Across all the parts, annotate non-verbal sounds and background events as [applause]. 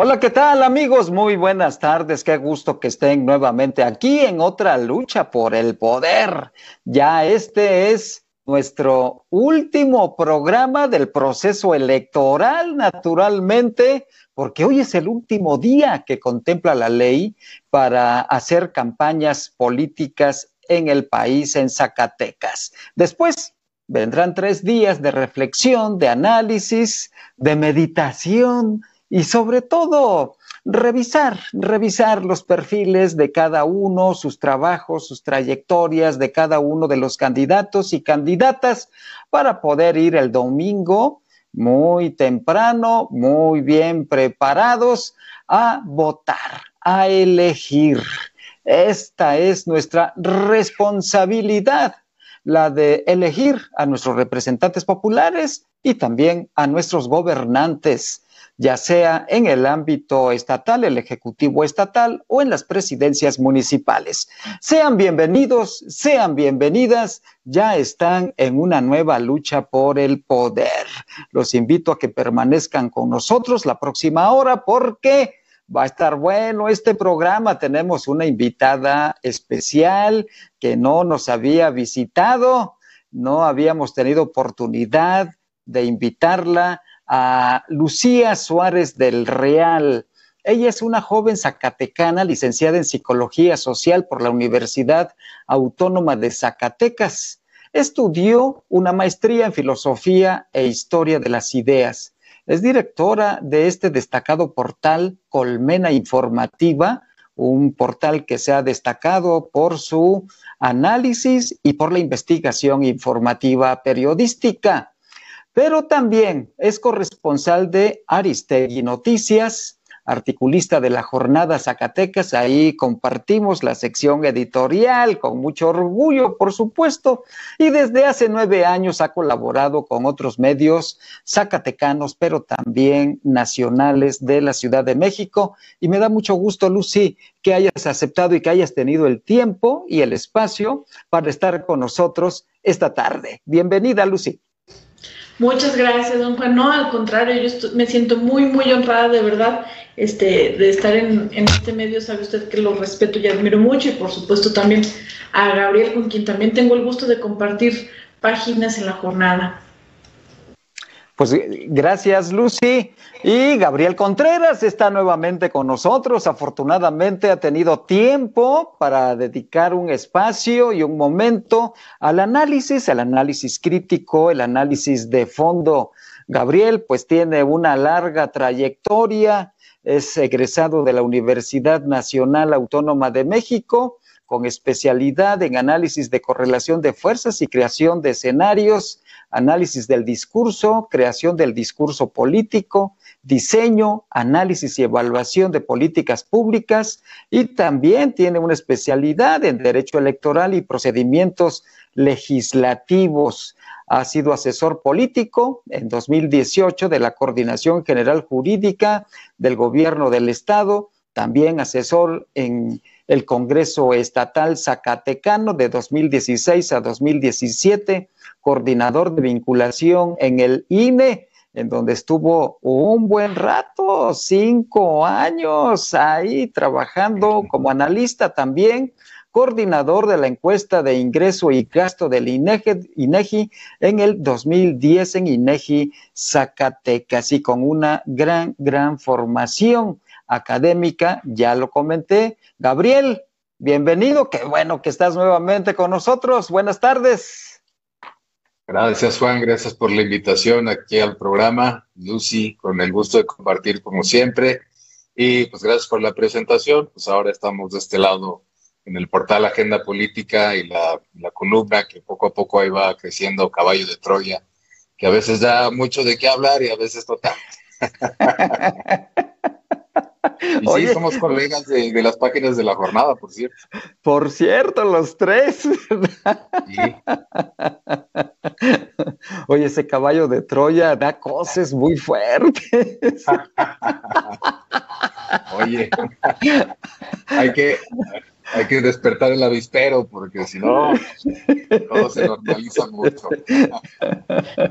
Hola, ¿qué tal amigos? Muy buenas tardes. Qué gusto que estén nuevamente aquí en otra lucha por el poder. Ya este es nuestro último programa del proceso electoral, naturalmente, porque hoy es el último día que contempla la ley para hacer campañas políticas en el país, en Zacatecas. Después vendrán tres días de reflexión, de análisis, de meditación y sobre todo revisar, revisar los perfiles de cada uno, sus trabajos, sus trayectorias de cada uno de los candidatos y candidatas para poder ir el domingo muy temprano, muy bien preparados a votar, a elegir. Esta es nuestra responsabilidad, la de elegir a nuestros representantes populares y también a nuestros gobernantes ya sea en el ámbito estatal, el Ejecutivo estatal o en las presidencias municipales. Sean bienvenidos, sean bienvenidas, ya están en una nueva lucha por el poder. Los invito a que permanezcan con nosotros la próxima hora porque va a estar bueno este programa. Tenemos una invitada especial que no nos había visitado, no habíamos tenido oportunidad de invitarla a Lucía Suárez del Real. Ella es una joven zacatecana licenciada en Psicología Social por la Universidad Autónoma de Zacatecas. Estudió una maestría en Filosofía e Historia de las Ideas. Es directora de este destacado portal Colmena Informativa, un portal que se ha destacado por su análisis y por la investigación informativa periodística pero también es corresponsal de Aristegui Noticias, articulista de la Jornada Zacatecas. Ahí compartimos la sección editorial con mucho orgullo, por supuesto, y desde hace nueve años ha colaborado con otros medios zacatecanos, pero también nacionales de la Ciudad de México. Y me da mucho gusto, Lucy, que hayas aceptado y que hayas tenido el tiempo y el espacio para estar con nosotros esta tarde. Bienvenida, Lucy. Muchas gracias, don Juan. No, al contrario, yo me siento muy, muy honrada de verdad este, de estar en, en, este medio. Sabe usted que lo respeto y admiro mucho y por supuesto también a Gabriel, con quien también tengo el gusto de compartir páginas en la jornada. Pues gracias, Lucy. Y Gabriel Contreras está nuevamente con nosotros. Afortunadamente ha tenido tiempo para dedicar un espacio y un momento al análisis, al análisis crítico, el análisis de fondo. Gabriel, pues tiene una larga trayectoria, es egresado de la Universidad Nacional Autónoma de México, con especialidad en análisis de correlación de fuerzas y creación de escenarios análisis del discurso, creación del discurso político, diseño, análisis y evaluación de políticas públicas y también tiene una especialidad en derecho electoral y procedimientos legislativos. Ha sido asesor político en 2018 de la Coordinación General Jurídica del Gobierno del Estado, también asesor en el Congreso Estatal Zacatecano de 2016 a 2017 coordinador de vinculación en el INE, en donde estuvo un buen rato, cinco años ahí trabajando como analista también, coordinador de la encuesta de ingreso y gasto del INEGI, INEGI en el 2010 en INEGI Zacatecas y con una gran, gran formación académica, ya lo comenté. Gabriel, bienvenido, qué bueno que estás nuevamente con nosotros. Buenas tardes. Gracias, Juan. Gracias por la invitación aquí al programa. Lucy, con el gusto de compartir como siempre. Y pues gracias por la presentación. Pues ahora estamos de este lado en el portal Agenda Política y la, la columna que poco a poco ahí va creciendo caballo de Troya, que a veces da mucho de qué hablar y a veces total. [laughs] Y sí, somos colegas de, las páginas de la jornada, por cierto. Por cierto, los tres. Oye, ese caballo de Troya da cosas muy fuertes. [laughs] Oye, hay que, Hay que despertar el avispero porque si no, todo se normaliza mucho.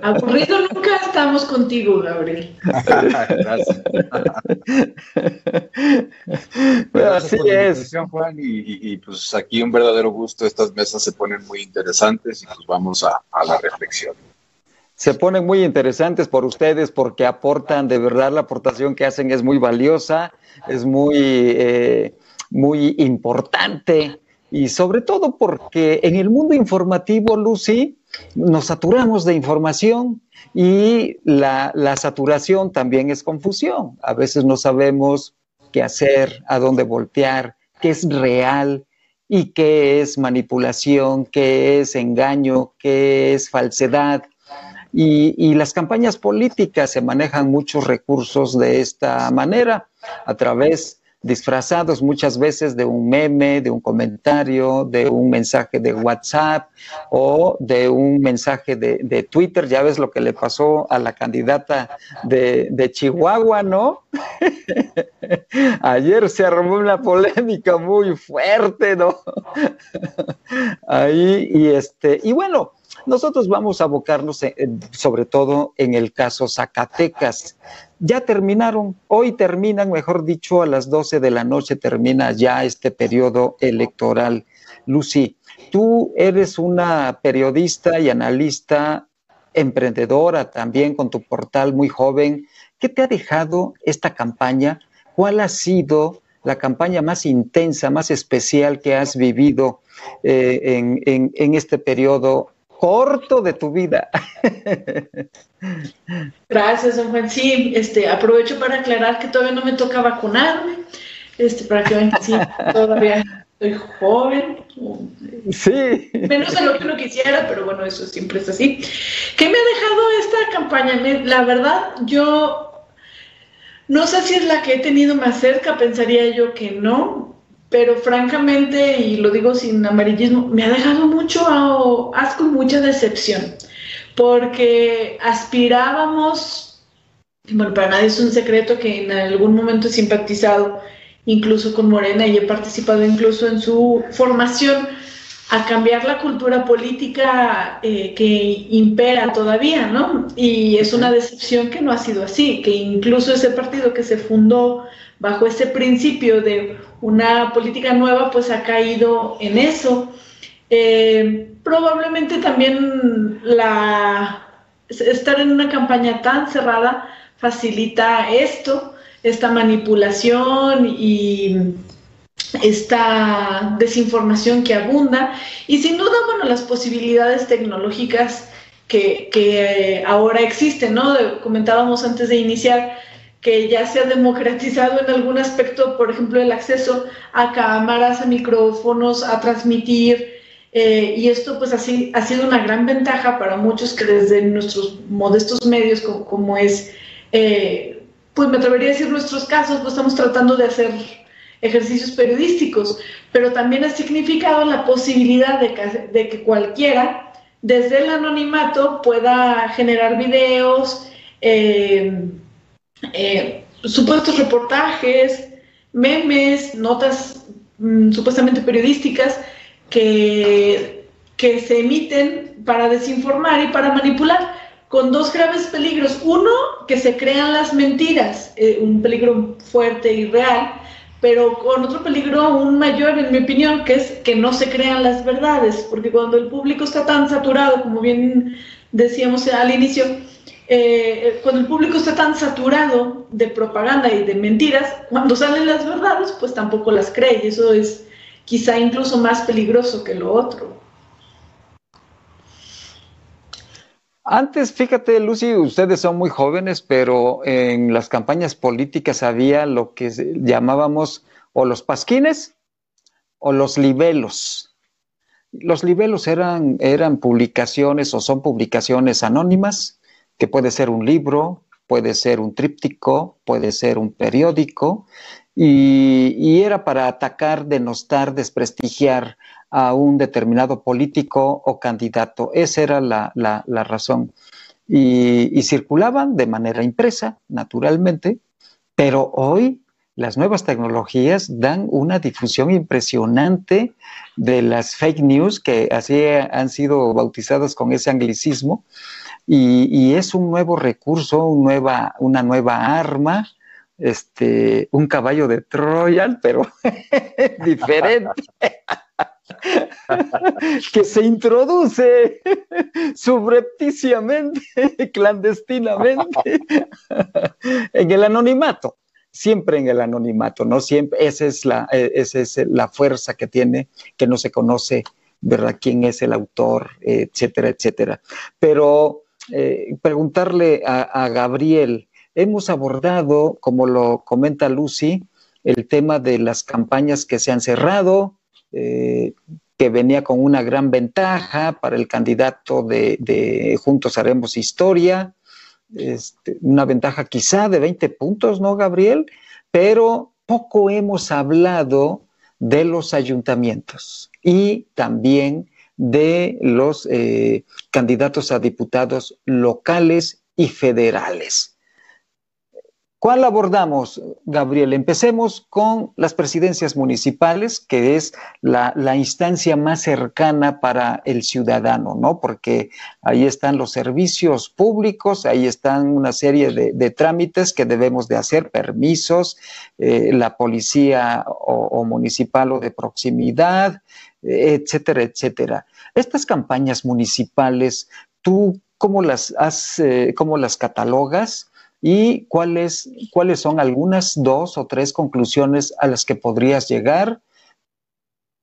Aburrido nunca estamos contigo, Gabriel. Gracias. Así es. Juan, y, pues aquí un verdadero gusto. Estas mesas se ponen muy interesantes y pues vamos a, la reflexión se ponen muy interesantes por ustedes porque aportan, de verdad la aportación que hacen es muy valiosa, es muy eh, muy importante y sobre todo porque en el mundo informativo, Lucy, nos saturamos de información y la, saturación también es confusión. A veces no sabemos qué hacer, a dónde voltear, qué es real y qué es manipulación, qué es engaño, qué es falsedad. Y, y, las campañas políticas se manejan muchos recursos de esta manera, a través disfrazados muchas veces de un meme, de un comentario, de un mensaje de WhatsApp o de un mensaje de, Twitter. Ya ves lo que le pasó a la candidata de, Chihuahua, ¿no? [laughs] Ayer se armó una polémica muy fuerte, ¿no? [laughs] Ahí, y este, y bueno, nosotros vamos a abocarnos sobre todo en el caso Zacatecas. Ya terminaron, hoy terminan, mejor dicho, a las 12 de la noche termina ya este periodo electoral. Lucy, tú eres una periodista y analista emprendedora también con tu portal muy joven. ¿Qué te ha dejado esta campaña? ¿Cuál ha sido la campaña más intensa, más especial que has vivido eh, en, en este periodo corto de tu vida. Gracias, don Juan. Sí, este, aprovecho para aclarar que todavía no me toca vacunarme, este, para que vean que sí, [laughs] todavía soy joven. Sí. Menos de lo que uno quisiera, pero bueno, eso siempre es así. ¿Qué me ha dejado esta campaña? La verdad, yo no sé si es la que he tenido más cerca, pensaría yo que no, pero francamente, y lo digo sin amarillismo, me ha dejado mucho asco y mucha decepción, porque aspirábamos, bueno, para nadie es un secreto que en algún momento he simpatizado incluso con Morena y he participado incluso en su formación a cambiar la cultura política eh, que impera todavía, ¿no? Y es una decepción que no ha sido así, que incluso ese partido que se fundó bajo ese principio de una política nueva, pues ha caído en eso. Eh, probablemente también la, estar en una campaña tan cerrada facilita esto, esta manipulación y esta desinformación que abunda y sin duda, bueno, las posibilidades tecnológicas que, que ahora existen, ¿no? Comentábamos antes de iniciar que ya se ha democratizado en algún aspecto, por ejemplo, el acceso a cámaras, a micrófonos, a transmitir, eh, y esto pues así ha sido una gran ventaja para muchos que desde nuestros modestos medios, como, es, eh, pues me atrevería a decir nuestros casos, pues estamos tratando de hacer ejercicios periodísticos, pero también ha significado la posibilidad de que, cualquiera, desde el anonimato, pueda generar videos, eh, eh, supuestos reportajes, memes, notas mm, supuestamente periodísticas que, que se emiten para desinformar y para manipular, con dos graves peligros. Uno, que se crean las mentiras, eh, un peligro fuerte y real, pero con otro peligro aún mayor, en mi opinión, que es que no se crean las verdades, porque cuando el público está tan saturado, como bien decíamos al inicio, eh, cuando el público está tan saturado de propaganda y de mentiras, cuando salen las verdades, pues tampoco las cree y eso es quizá incluso más peligroso que lo otro. Antes, fíjate, Lucy, ustedes son muy jóvenes, pero en las campañas políticas había lo que llamábamos o los pasquines o los libelos. Los libelos eran, eran publicaciones o son publicaciones anónimas que puede ser un libro, puede ser un tríptico, puede ser un periódico, y, era para atacar, denostar, desprestigiar a un determinado político o candidato. Esa era la, razón. Y, y, circulaban de manera impresa, naturalmente, pero hoy las nuevas tecnologías dan una difusión impresionante de las fake news, que así han sido bautizadas con ese anglicismo, y, es un nuevo recurso, una nueva arma, este, un caballo de Troya, pero [laughs] diferente. [laughs] que se introduce [laughs] subrepticiamente, clandestinamente, en el anonimato siempre en el anonimato, ¿no? Siempre, esa es la, e, esa es la fuerza que tiene, que no se conoce, ¿verdad? ¿Quién es el autor, etcétera, etcétera? Pero eh, preguntarle a, Gabriel, hemos abordado, como lo comenta Lucy, el tema de las campañas que se han cerrado, eh, que venía con una gran ventaja para el candidato de, Juntos Haremos Historia, este, una ventaja quizá de 20 puntos, ¿no, Gabriel? Pero poco hemos hablado de los ayuntamientos y también de los eh, candidatos a diputados locales y federales. ¿Cuál abordamos, Gabriel? Empecemos con las presidencias municipales, que es la, instancia más cercana para el ciudadano, ¿no? Porque ahí están los servicios públicos, ahí están una serie de, trámites que debemos de hacer, permisos, eh, la policía o, municipal o de proximidad, etcétera, etcétera. Estas campañas municipales, ¿tú cómo las, has, eh, cómo las catalogas? Y cuáles, cuáles son algunas dos o tres conclusiones a las que podrías llegar.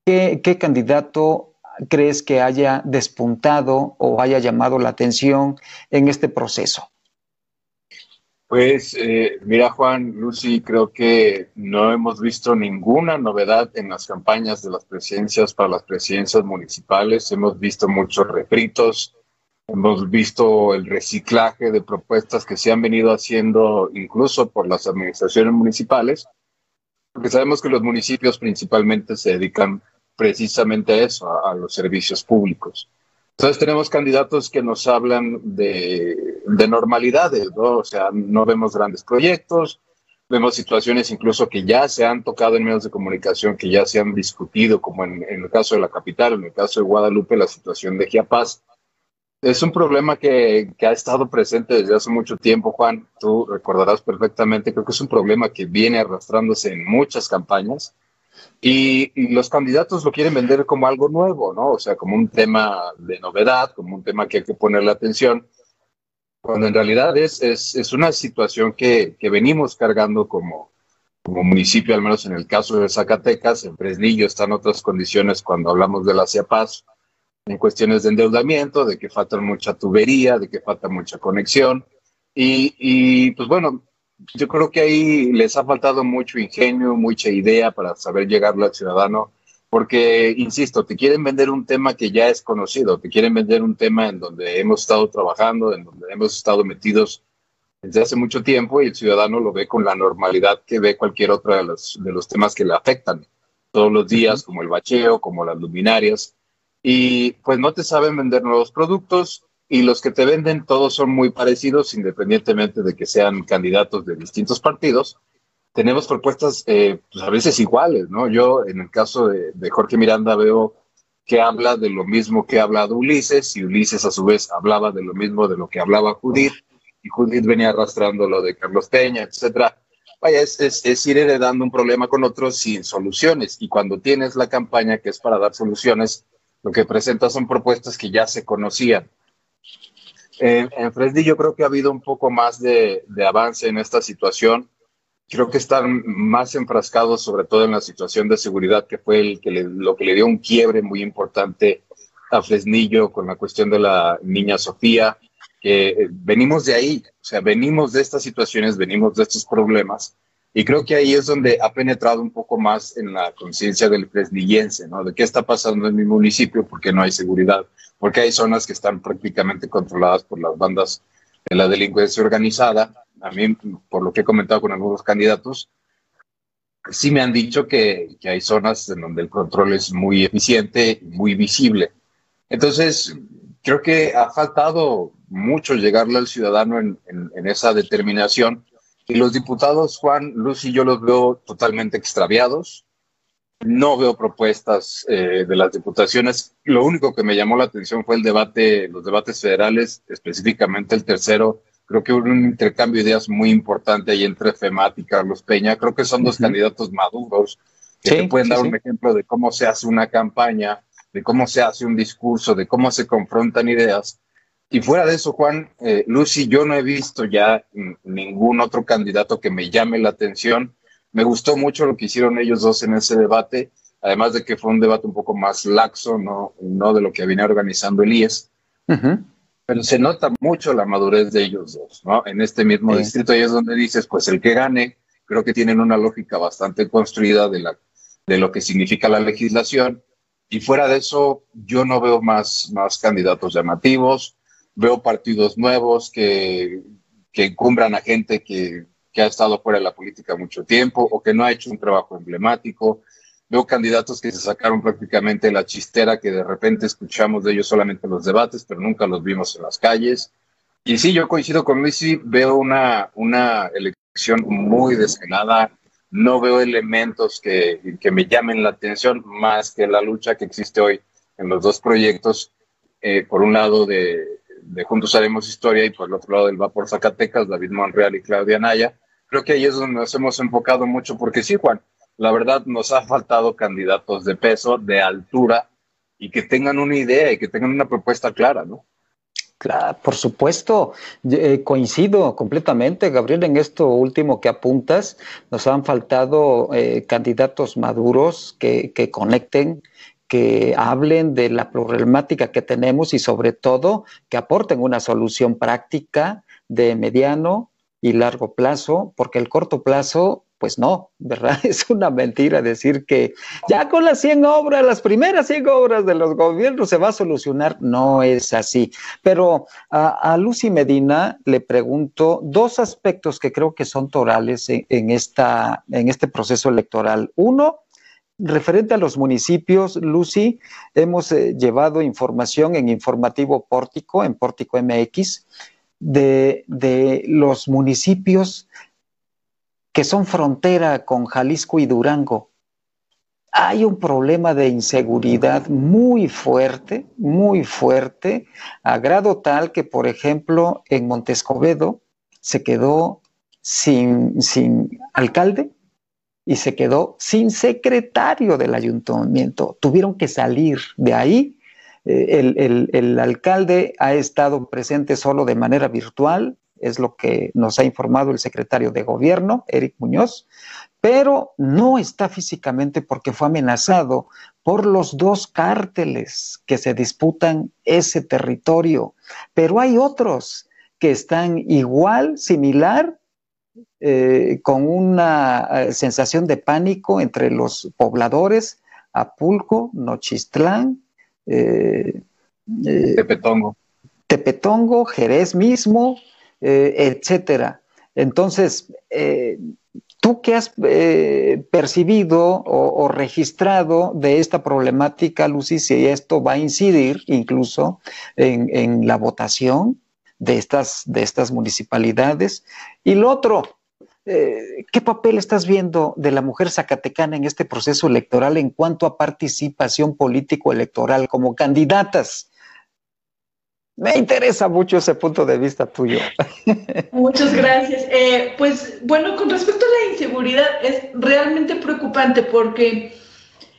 ¿Qué, candidato crees que haya despuntado o haya llamado la atención en este proceso? Pues eh, mira Juan, Lucy, creo que no hemos visto ninguna novedad en las campañas de las presidencias para las presidencias municipales. Hemos visto muchos refritos, Hemos visto el reciclaje de propuestas que se han venido haciendo incluso por las administraciones municipales, porque sabemos que los municipios principalmente se dedican precisamente a eso, a, los servicios públicos. Entonces tenemos candidatos que nos hablan de, normalidades, ¿no? O sea, no vemos grandes proyectos, vemos situaciones incluso que ya se han tocado en medios de comunicación, que ya se han discutido, como en, en el caso de la capital, en el caso de Guadalupe, la situación de Chiapas, es un problema que, ha estado presente desde hace mucho tiempo, Juan. Tú recordarás perfectamente, creo que es un problema que viene arrastrándose en muchas campañas y, los candidatos lo quieren vender como algo nuevo, ¿no? O sea, como un tema de novedad, como un tema que hay que ponerle atención, cuando en realidad es, es, una situación que, venimos cargando como, como municipio, al menos en el caso de Zacatecas, en Fresnillo están otras condiciones cuando hablamos de la CIAPAS en cuestiones de endeudamiento, de que falta mucha tubería, de que falta mucha conexión. Y, pues bueno, yo creo que ahí les ha faltado mucho ingenio, mucha idea para saber llegarlo al ciudadano, porque, insisto, te quieren vender un tema que ya es conocido, te quieren vender un tema en donde hemos estado trabajando, en donde hemos estado metidos desde hace mucho tiempo y el ciudadano lo ve con la normalidad que ve cualquier otro de los, de los temas que le afectan todos los días, como el bacheo, como las luminarias y pues no te saben vender nuevos productos y los que te venden todos son muy parecidos independientemente de que sean candidatos de distintos partidos. Tenemos propuestas eh, pues a veces iguales, ¿no? Yo en el caso de, Jorge Miranda veo que habla de lo mismo que ha hablado Ulises y Ulises a su vez hablaba de lo mismo de lo que hablaba Judith y Judith venía arrastrando lo de Carlos Peña, etcétera. Vaya, es, es, es, ir heredando un problema con otros sin soluciones. Y cuando tienes la campaña que es para dar soluciones, lo que presenta son propuestas que ya se conocían. en Fresnillo creo que ha habido un poco más de, avance en esta situación. Creo que están más enfrascados, sobre todo en la situación de seguridad, que fue el que lo que le dio un quiebre muy importante a Fresnillo con la cuestión de la niña Sofía. Que eh, venimos de ahí, o sea, venimos de estas situaciones, venimos de estos problemas y creo que ahí es donde ha penetrado un poco más en la conciencia del fresnillense, ¿no? De qué está pasando en mi municipio, porque no hay seguridad, porque hay zonas que están prácticamente controladas por las bandas de la delincuencia organizada. A mí, por lo que he comentado con algunos candidatos, sí me han dicho que, que hay zonas en donde el control es muy eficiente, muy visible. Entonces, creo que ha faltado mucho llegarle al ciudadano en, en, en esa determinación Y los diputados, Juan, Lucy, yo los veo totalmente extraviados. No veo propuestas eh, de las diputaciones. Lo único que me llamó la atención fue el debate, los debates federales, específicamente el tercero. Creo que hubo un intercambio de ideas muy importante ahí entre FEMAT y Carlos Peña. Creo que son dos candidatos maduros que te pueden dar un ejemplo de cómo se hace una campaña, de cómo se hace un discurso, de cómo se confrontan ideas. Y fuera de eso, Juan, eh, Lucy, yo no he visto ya ningún otro candidato que me llame la atención. Me gustó mucho lo que hicieron ellos dos en ese debate, además de que fue un debate un poco más laxo, no, no de lo que venía organizando el IES. Pero se nota mucho la madurez de ellos dos, ¿no? En este mismo distrito, ahí es donde dices, pues el que gane, creo que tienen una lógica bastante construida de, la, de lo que significa la legislación. Y fuera de eso, yo no veo más, más candidatos llamativos veo partidos nuevos que, que encumbran a gente que, que ha estado fuera de la política mucho tiempo o que no ha hecho un trabajo emblemático. Veo candidatos que se sacaron prácticamente la chistera que de repente escuchamos de ellos solamente en los debates, pero nunca los vimos en las calles. Y sí, yo coincido con Luis, veo una, una elección muy desganada, no veo elementos que, que, me llamen la atención más que la lucha que existe hoy en los dos proyectos, eh, por un lado de, de Juntos Haremos Historia y por el otro lado del Vapor Zacatecas, David Monreal y Claudia Naya. Creo que ahí es donde nos hemos enfocado mucho porque sí, Juan, la verdad nos ha faltado candidatos de peso, de altura y que tengan una idea y que tengan una propuesta clara, ¿no? Claro, por supuesto, eh, coincido completamente, Gabriel, en esto último que apuntas. Nos han faltado eh, candidatos maduros que, que conecten, que hablen de la problemática que tenemos y sobre todo que aporten una solución práctica de mediano y largo plazo, porque el corto plazo, pues no, ¿verdad? [laughs] Es una mentira decir que ya con las 100 obras, las primeras 100 obras de los gobiernos se va a solucionar. No es así. Pero a, Lucy Medina le pregunto dos aspectos que creo que son torales en, esta, en este proceso electoral. Uno, Referente a los municipios, Lucy, hemos eh, llevado información en Informativo Pórtico, en Pórtico MX, de, de, los municipios que son frontera con Jalisco y Durango. Hay un problema de inseguridad muy fuerte, muy fuerte, a grado tal que, por ejemplo, en Montescobedo se quedó sin, sin alcalde y se quedó sin secretario del ayuntamiento. Tuvieron que salir de ahí. Eh, el, alcalde ha estado presente solo de manera virtual, es lo que nos ha informado el secretario de gobierno, Eric Muñoz, pero no está físicamente porque fue amenazado por los dos cárteles que se disputan ese territorio. Pero hay otros que están igual, similar eh, con una eh, sensación de pánico entre los pobladores, Apulco, Nochistlán, eh, Tepetongo. Tepetongo, Jerez mismo, etcétera. Entonces, ¿tú qué has percibido o, registrado de esta problemática, Lucy, si esto va a incidir incluso en, en la votación de estas, de estas municipalidades? Y lo otro, eh, ¿qué papel estás viendo de la mujer zacatecana en este proceso electoral en cuanto a participación político-electoral como candidatas? Me interesa mucho ese punto de vista tuyo. [laughs] Muchas gracias. Eh, pues bueno, con respecto a la inseguridad, es realmente preocupante porque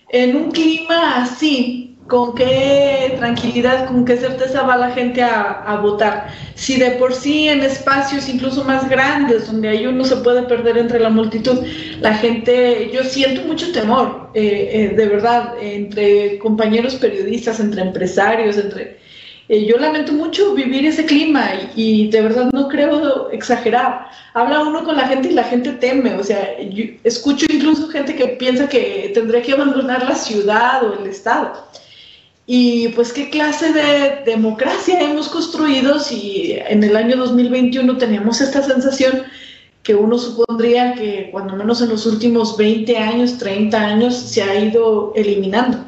en un clima así, con qué tranquilidad, con qué certeza va la gente a, votar. Si de por sí en espacios incluso más grandes, donde ahí uno se puede perder entre la multitud, la gente, yo siento mucho temor, eh, eh, de verdad, entre compañeros periodistas, entre empresarios, entre... Eh, yo lamento mucho vivir ese clima y, de verdad no creo exagerar. Habla uno con la gente y la gente teme. O sea, yo escucho incluso gente que piensa que tendría que abandonar la ciudad o el estado. Y pues qué clase de democracia hemos construido si en el año 2021 tenemos esta sensación que uno supondría que cuando menos en los últimos 20 años, 30 años se ha ido eliminando.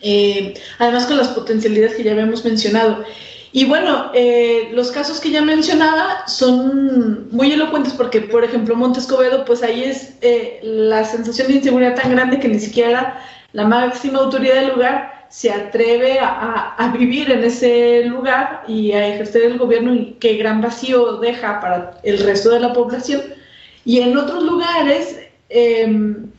Eh, además con las potencialidades que ya habíamos mencionado. Y bueno, eh, los casos que ya mencionaba son muy elocuentes porque, por ejemplo, Montescobedo, pues ahí es eh, la sensación de inseguridad tan grande que ni siquiera la máxima autoridad del lugar se atreve a, vivir en ese lugar y a ejercer el gobierno y qué gran vacío deja para el resto de la población. Y en otros lugares, em,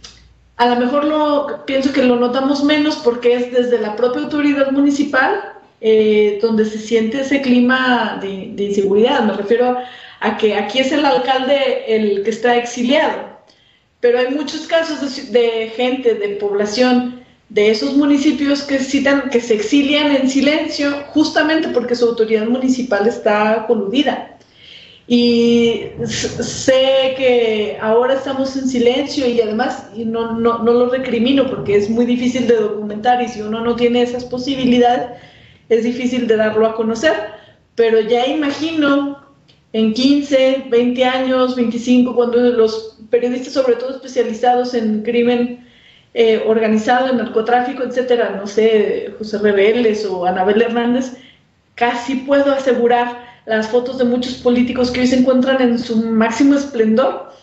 a lo mejor lo, pienso que lo notamos menos porque es desde la propia autoridad municipal eh, donde se siente ese clima de, inseguridad. Me refiero a que aquí es el alcalde el que está exiliado, pero hay muchos casos de gente, de población de esos municipios que citan que se exilian en silencio justamente porque su autoridad municipal está coludida. Y sé que ahora estamos en silencio y además y no, no, no, lo recrimino porque es muy difícil de documentar y si uno no tiene esas posibilidades es difícil de darlo a conocer, pero ya imagino en 15, 20 años, 25, cuando los periodistas, sobre todo especializados en crimen eh, organizado, en narcotráfico, etcétera, no sé, José Rebeles o Anabel Hernández, casi puedo asegurar las fotos de muchos políticos que hoy se encuentran en su máximo esplendor,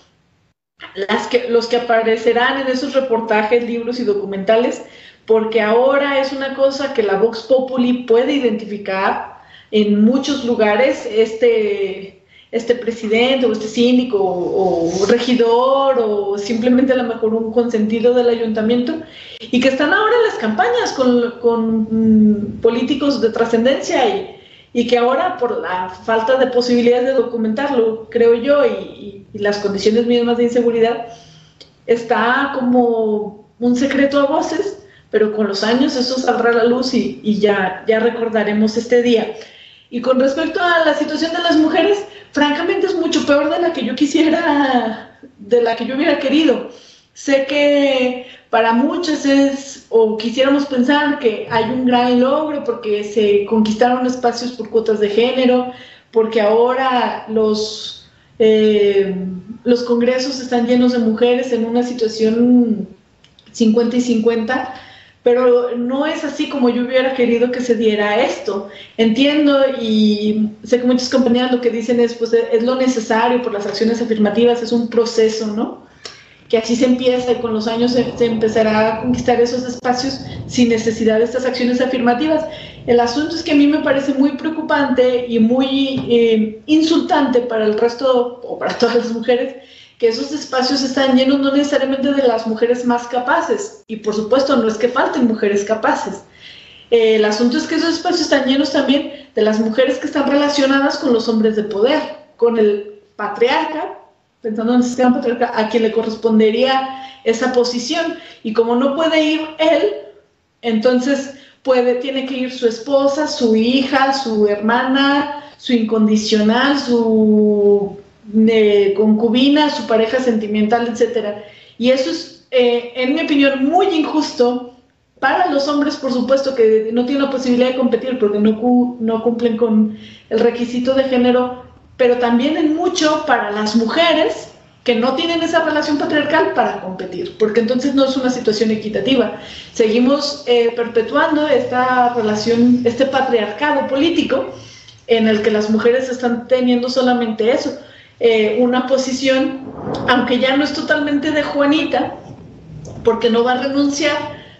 las los que aparecerán en esos reportajes, libros y documentales, porque ahora es una cosa que la Vox Populi puede identificar en muchos lugares, este, este presidente o este síndico o, regidor o simplemente a lo mejor un consentido del ayuntamiento y que están ahora en las campañas con, con políticos de trascendencia y, y que ahora por la falta de posibilidades de documentarlo, creo yo, y, las condiciones mismas de inseguridad, está como un secreto a voces, pero con los años eso saldrá a la luz y, y ya, ya recordaremos este día. Y con respecto a la situación de las mujeres, francamente es mucho peor de la que yo quisiera, de la que yo hubiera querido. Sé que para muchos es, o quisiéramos pensar que hay un gran logro porque se conquistaron espacios por cuotas de género, porque ahora los, eh, los congresos están llenos de mujeres en una situación 50 y 50, pero no es así como yo hubiera querido que se diera esto. Entiendo y sé que muchos compañeros lo que dicen es, pues es lo necesario por las acciones afirmativas, es un proceso, ¿no? que así se empieza y con los años se, empezará a conquistar esos espacios sin necesidad de estas acciones afirmativas. El asunto es que a mí me parece muy preocupante y muy eh, insultante para el resto o para todas las mujeres que esos espacios están llenos no necesariamente de las mujeres más capaces y por supuesto no es que falten mujeres capaces. El asunto es que esos espacios están llenos también de las mujeres que están relacionadas con los hombres de poder, con el patriarca, pensando en el sistema patriarcal, a quien le correspondería esa posición. Y como no puede ir él, entonces puede, tiene que ir su esposa, su hija, su hermana, su incondicional, su concubina, su pareja sentimental, etc. Y eso es, eh, en mi opinión, muy injusto para los hombres, por supuesto, que no tienen la posibilidad de competir porque no, no cumplen con el requisito de género pero también en mucho para las mujeres que no tienen esa relación patriarcal para competir, porque entonces no es una situación equitativa. Seguimos eh, perpetuando esta relación, este patriarcado político en el que las mujeres están teniendo solamente eso, eh, una posición, aunque ya no es totalmente de Juanita, porque no va a renunciar,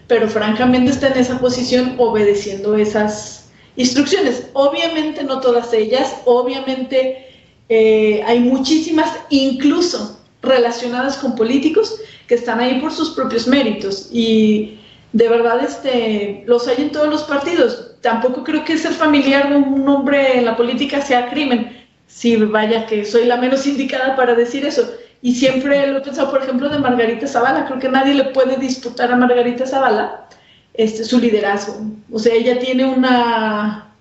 pero francamente está en esa posición obedeciendo esas instrucciones. Obviamente no todas ellas, obviamente eh, hay muchísimas, incluso relacionadas con políticos, que están ahí por sus propios méritos. Y de verdad este, los hay en todos los partidos. Tampoco creo que ser familiar de un hombre en la política sea crimen. Si vaya que soy la menos indicada para decir eso. Y siempre lo he pensado, por ejemplo, de Margarita Zavala. Creo que nadie le puede disputar a Margarita Zavala este, su liderazgo. O sea, ella tiene una,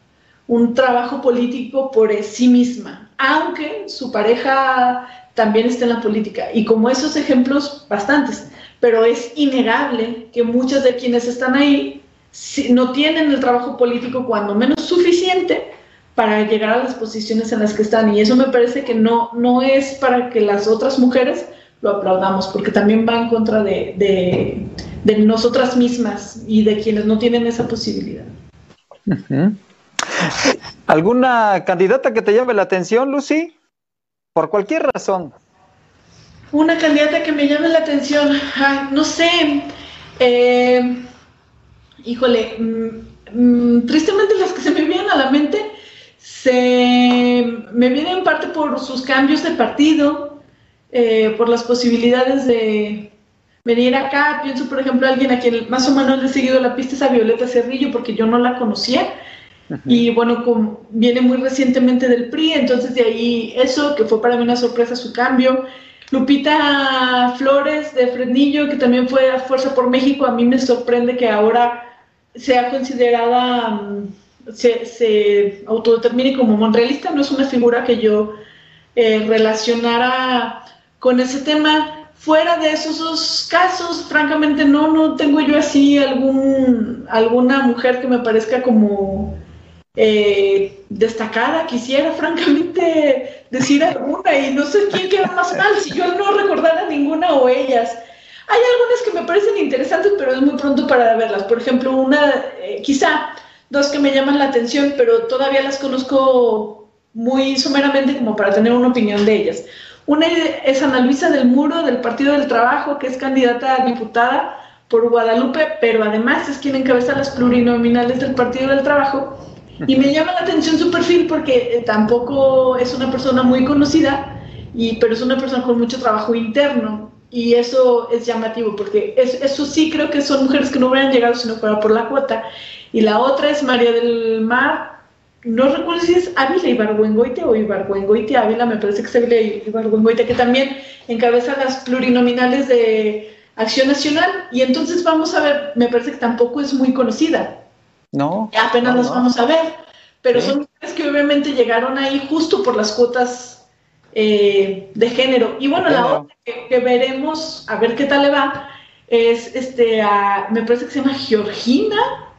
un trabajo político por sí misma aunque su pareja también está en la política. Y como esos ejemplos, bastantes. Pero es innegable que muchas de quienes están ahí no tienen el trabajo político, cuando menos suficiente, para llegar a las posiciones en las que están. Y eso me parece que no, no es para que las otras mujeres lo aplaudamos, porque también va en contra de, nosotras mismas y de quienes no tienen esa posibilidad. ¿Alguna candidata que te llame la atención, Lucy? Por cualquier razón. Una candidata que me llame la atención, no sé. Eh, híjole, mm, mm, tristemente las que se me vienen a la mente se me vienen en parte por sus cambios de partido, eh, por las posibilidades de venir acá. Pienso, por ejemplo, a alguien a quien más o menos le he seguido la pista es a Violeta Cerrillo, porque yo no la conocía. Y bueno, viene muy recientemente del PRI, entonces de ahí eso, que fue para mí una sorpresa su cambio. Lupita Flores de Fresnillo, que también fue a Fuerza por México, a mí me sorprende que ahora sea considerada, mm, se, se autodetermine como monrealista, no es una figura que yo eh, relacionara con ese tema. Fuera de esos casos, francamente no, no tengo yo así algún, alguna mujer que me parezca como eh, destacada, quisiera [laughs] francamente decir alguna y no sé quién queda más mal, si yo no recordara ninguna o ellas. Hay algunas que me parecen interesantes, pero es muy pronto para verlas. Por ejemplo, una, eh, quizá dos que me llaman la atención, pero todavía las conozco muy someramente como para tener una opinión de ellas. Una es Ana Luisa del Muro, del Partido del Trabajo, que es candidata a diputada por Guadalupe, pero además es quien encabeza las plurinominales del Partido del Trabajo. Y me llama la atención su perfil porque eh, tampoco es una persona muy conocida, y, pero es una persona con mucho trabajo interno. Y eso es llamativo porque eso sí creo que son mujeres que no hubieran llegado si no fuera por la cuota. Y la otra es María del Mar, no recuerdo si es Ávila Ibargüengoite o Ibargüengoite Ávila, me parece que es Ávila Ibargüengoite, que también encabeza las plurinominales de Acción Nacional. Y entonces vamos a ver, me parece que tampoco es muy conocida. No. Apenas las vamos a ver. Pero son mujeres que obviamente llegaron ahí justo por las cuotas eh, de género. Y bueno, la otra que, veremos, a ver qué tal le va, es este, me parece que se llama Georgina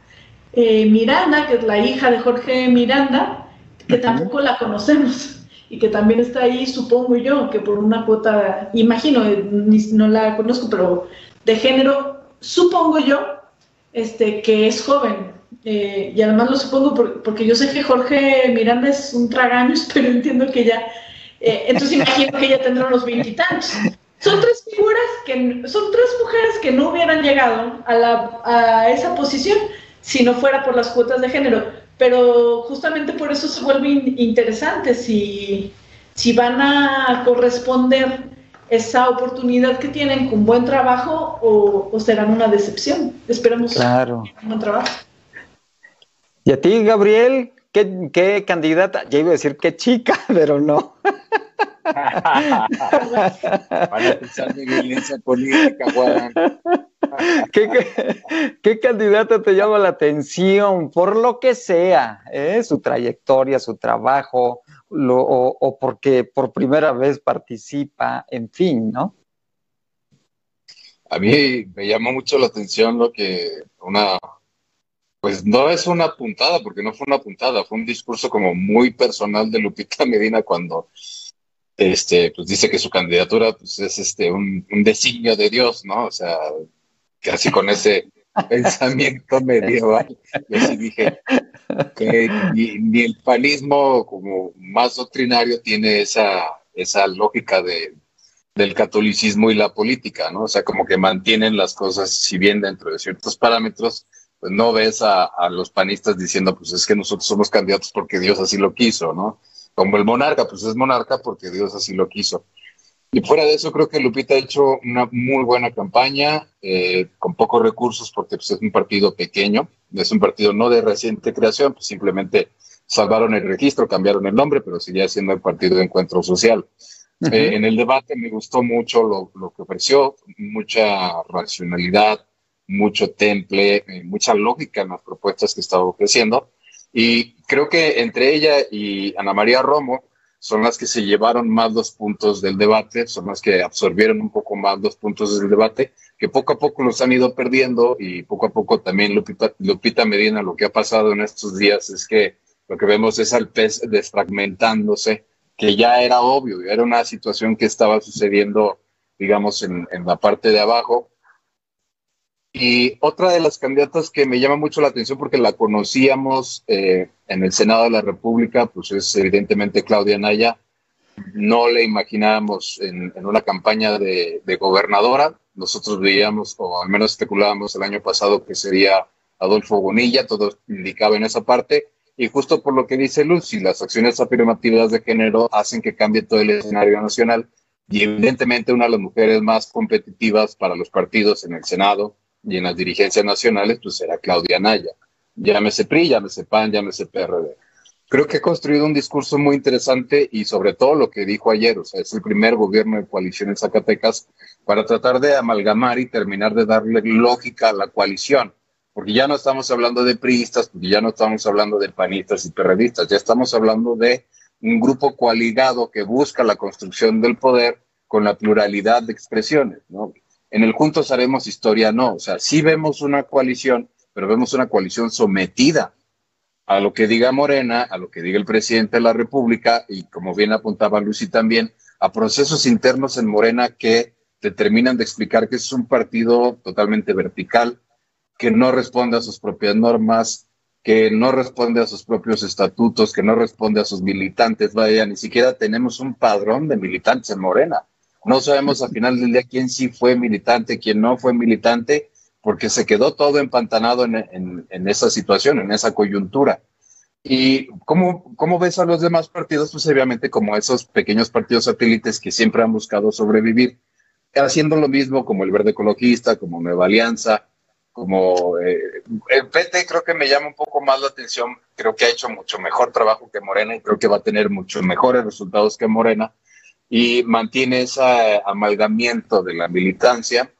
eh, Miranda, que es la hija de Jorge Miranda, que tampoco la conocemos y que también está ahí, supongo yo, que por una cuota, imagino, eh, no la conozco, pero de género, supongo yo, este, que es joven. Eh, y además lo supongo porque yo sé que Jorge Miranda es un tragaños, [laughs] pero entiendo que ya, entonces imagino que ya tendrá unos veintitantos. Son tres figuras que, son tres mujeres que no hubieran llegado a, la, a esa posición si no fuera por las cuotas de género. Pero justamente por eso se vuelve interesante si, si van a corresponder esa oportunidad que tienen con buen trabajo o, serán una decepción. Esperemos claro. un buen trabajo. ¿Y a ti, Gabriel? ¿Qué, qué candidata? Ya iba a decir qué chica, [laughs] pero no. Para pensar de violencia política, Juan. ¿Qué, candidato te llama la atención por lo que sea? Eh? Su trayectoria, su trabajo, o, porque por primera vez participa, en fin, ¿no? A mí me llama mucho la atención lo que una, pues no es una puntada, porque no fue una puntada, fue un discurso como muy personal de Lupita [laughs] Medina cuando este, pues dice que su candidatura pues, es este, un, un designio de Dios, ¿no? O sea, casi con ese [laughs] pensamiento medieval. Yo sí dije que ni, el panismo como más doctrinario tiene esa, esa lógica de, del catolicismo y la política, ¿no? O sea, como que mantienen las cosas, si bien dentro de ciertos parámetros, pues no ves a, a los panistas diciendo, pues es que nosotros somos candidatos porque Dios así lo quiso, ¿no? Como el monarca, pues es monarca porque Dios así lo quiso. Y fuera de eso, creo que Lupita ha hecho una muy buena campaña, eh, con pocos recursos, porque pues, es un partido pequeño, es un partido no de reciente creación, pues simplemente salvaron el registro, cambiaron el nombre, pero sigue siendo el Partido de Encuentro Social. Eh, en el debate me gustó mucho lo, lo, que ofreció, mucha racionalidad, mucho temple, eh, mucha lógica en las propuestas que estaba ofreciendo. Y creo que entre ella y Ana María Romo, son las que se llevaron más los puntos del debate, son las que absorbieron un poco más los puntos del debate, que poco a poco los han ido perdiendo y poco a poco también Lupita, Lupita Medina, lo que ha pasado en estos días es que lo que vemos es al pez desfragmentándose, que ya era obvio, era una situación que estaba sucediendo, digamos, en, en la parte de abajo, Y otra de las candidatas que me llama mucho la atención porque la conocíamos eh, en el Senado de la República, pues es evidentemente Claudia Naya. No le imaginábamos en, una campaña de, de, gobernadora. Nosotros veíamos, o al menos especulábamos el año pasado, que sería Adolfo Bonilla, todo indicaba en esa parte. Y justo por lo que dice Lucy, las acciones afirmativas de género hacen que cambie todo el escenario nacional. Y evidentemente una de las mujeres más competitivas para los partidos en el Senado y en las dirigencias nacionales, pues será Claudia Naya. Llámese PRI, llámese PAN, llámese PRD. Creo que ha construido un discurso muy interesante y sobre todo lo que dijo ayer, o sea, es el primer gobierno de coalición en Zacatecas para tratar de amalgamar y terminar de darle lógica a la coalición porque ya no estamos hablando de priistas, porque ya no estamos hablando de panistas y perredistas, ya estamos hablando de un grupo coaligado que busca la construcción del poder con la pluralidad de expresiones, ¿no? En el Juntos Haremos Historia no, o sea, sí vemos una coalición, pero vemos una coalición sometida a lo que diga Morena, a lo que diga el presidente de la República y como bien apuntaba Lucy también, a procesos internos en Morena que determinan de explicar que es un partido totalmente vertical, que no responde a sus propias normas, que no responde a sus propios estatutos, que no responde a sus militantes. Vaya, ni siquiera tenemos un padrón de militantes en Morena. No sabemos al final del día quién sí fue militante, quién no fue militante, porque se quedó todo empantanado en, esa situación, en esa coyuntura. ¿Y cómo, ves a los demás partidos? Pues obviamente como esos pequeños partidos satélites que siempre han buscado sobrevivir, haciendo lo mismo como el Verde Ecologista, como Nueva Alianza, como eh, el PT creo que me llama un poco más la atención, creo que ha hecho mucho mejor trabajo que Morena y creo que va a tener mucho mejores resultados que Morena y mantiene ese amalgamiento de la militancia,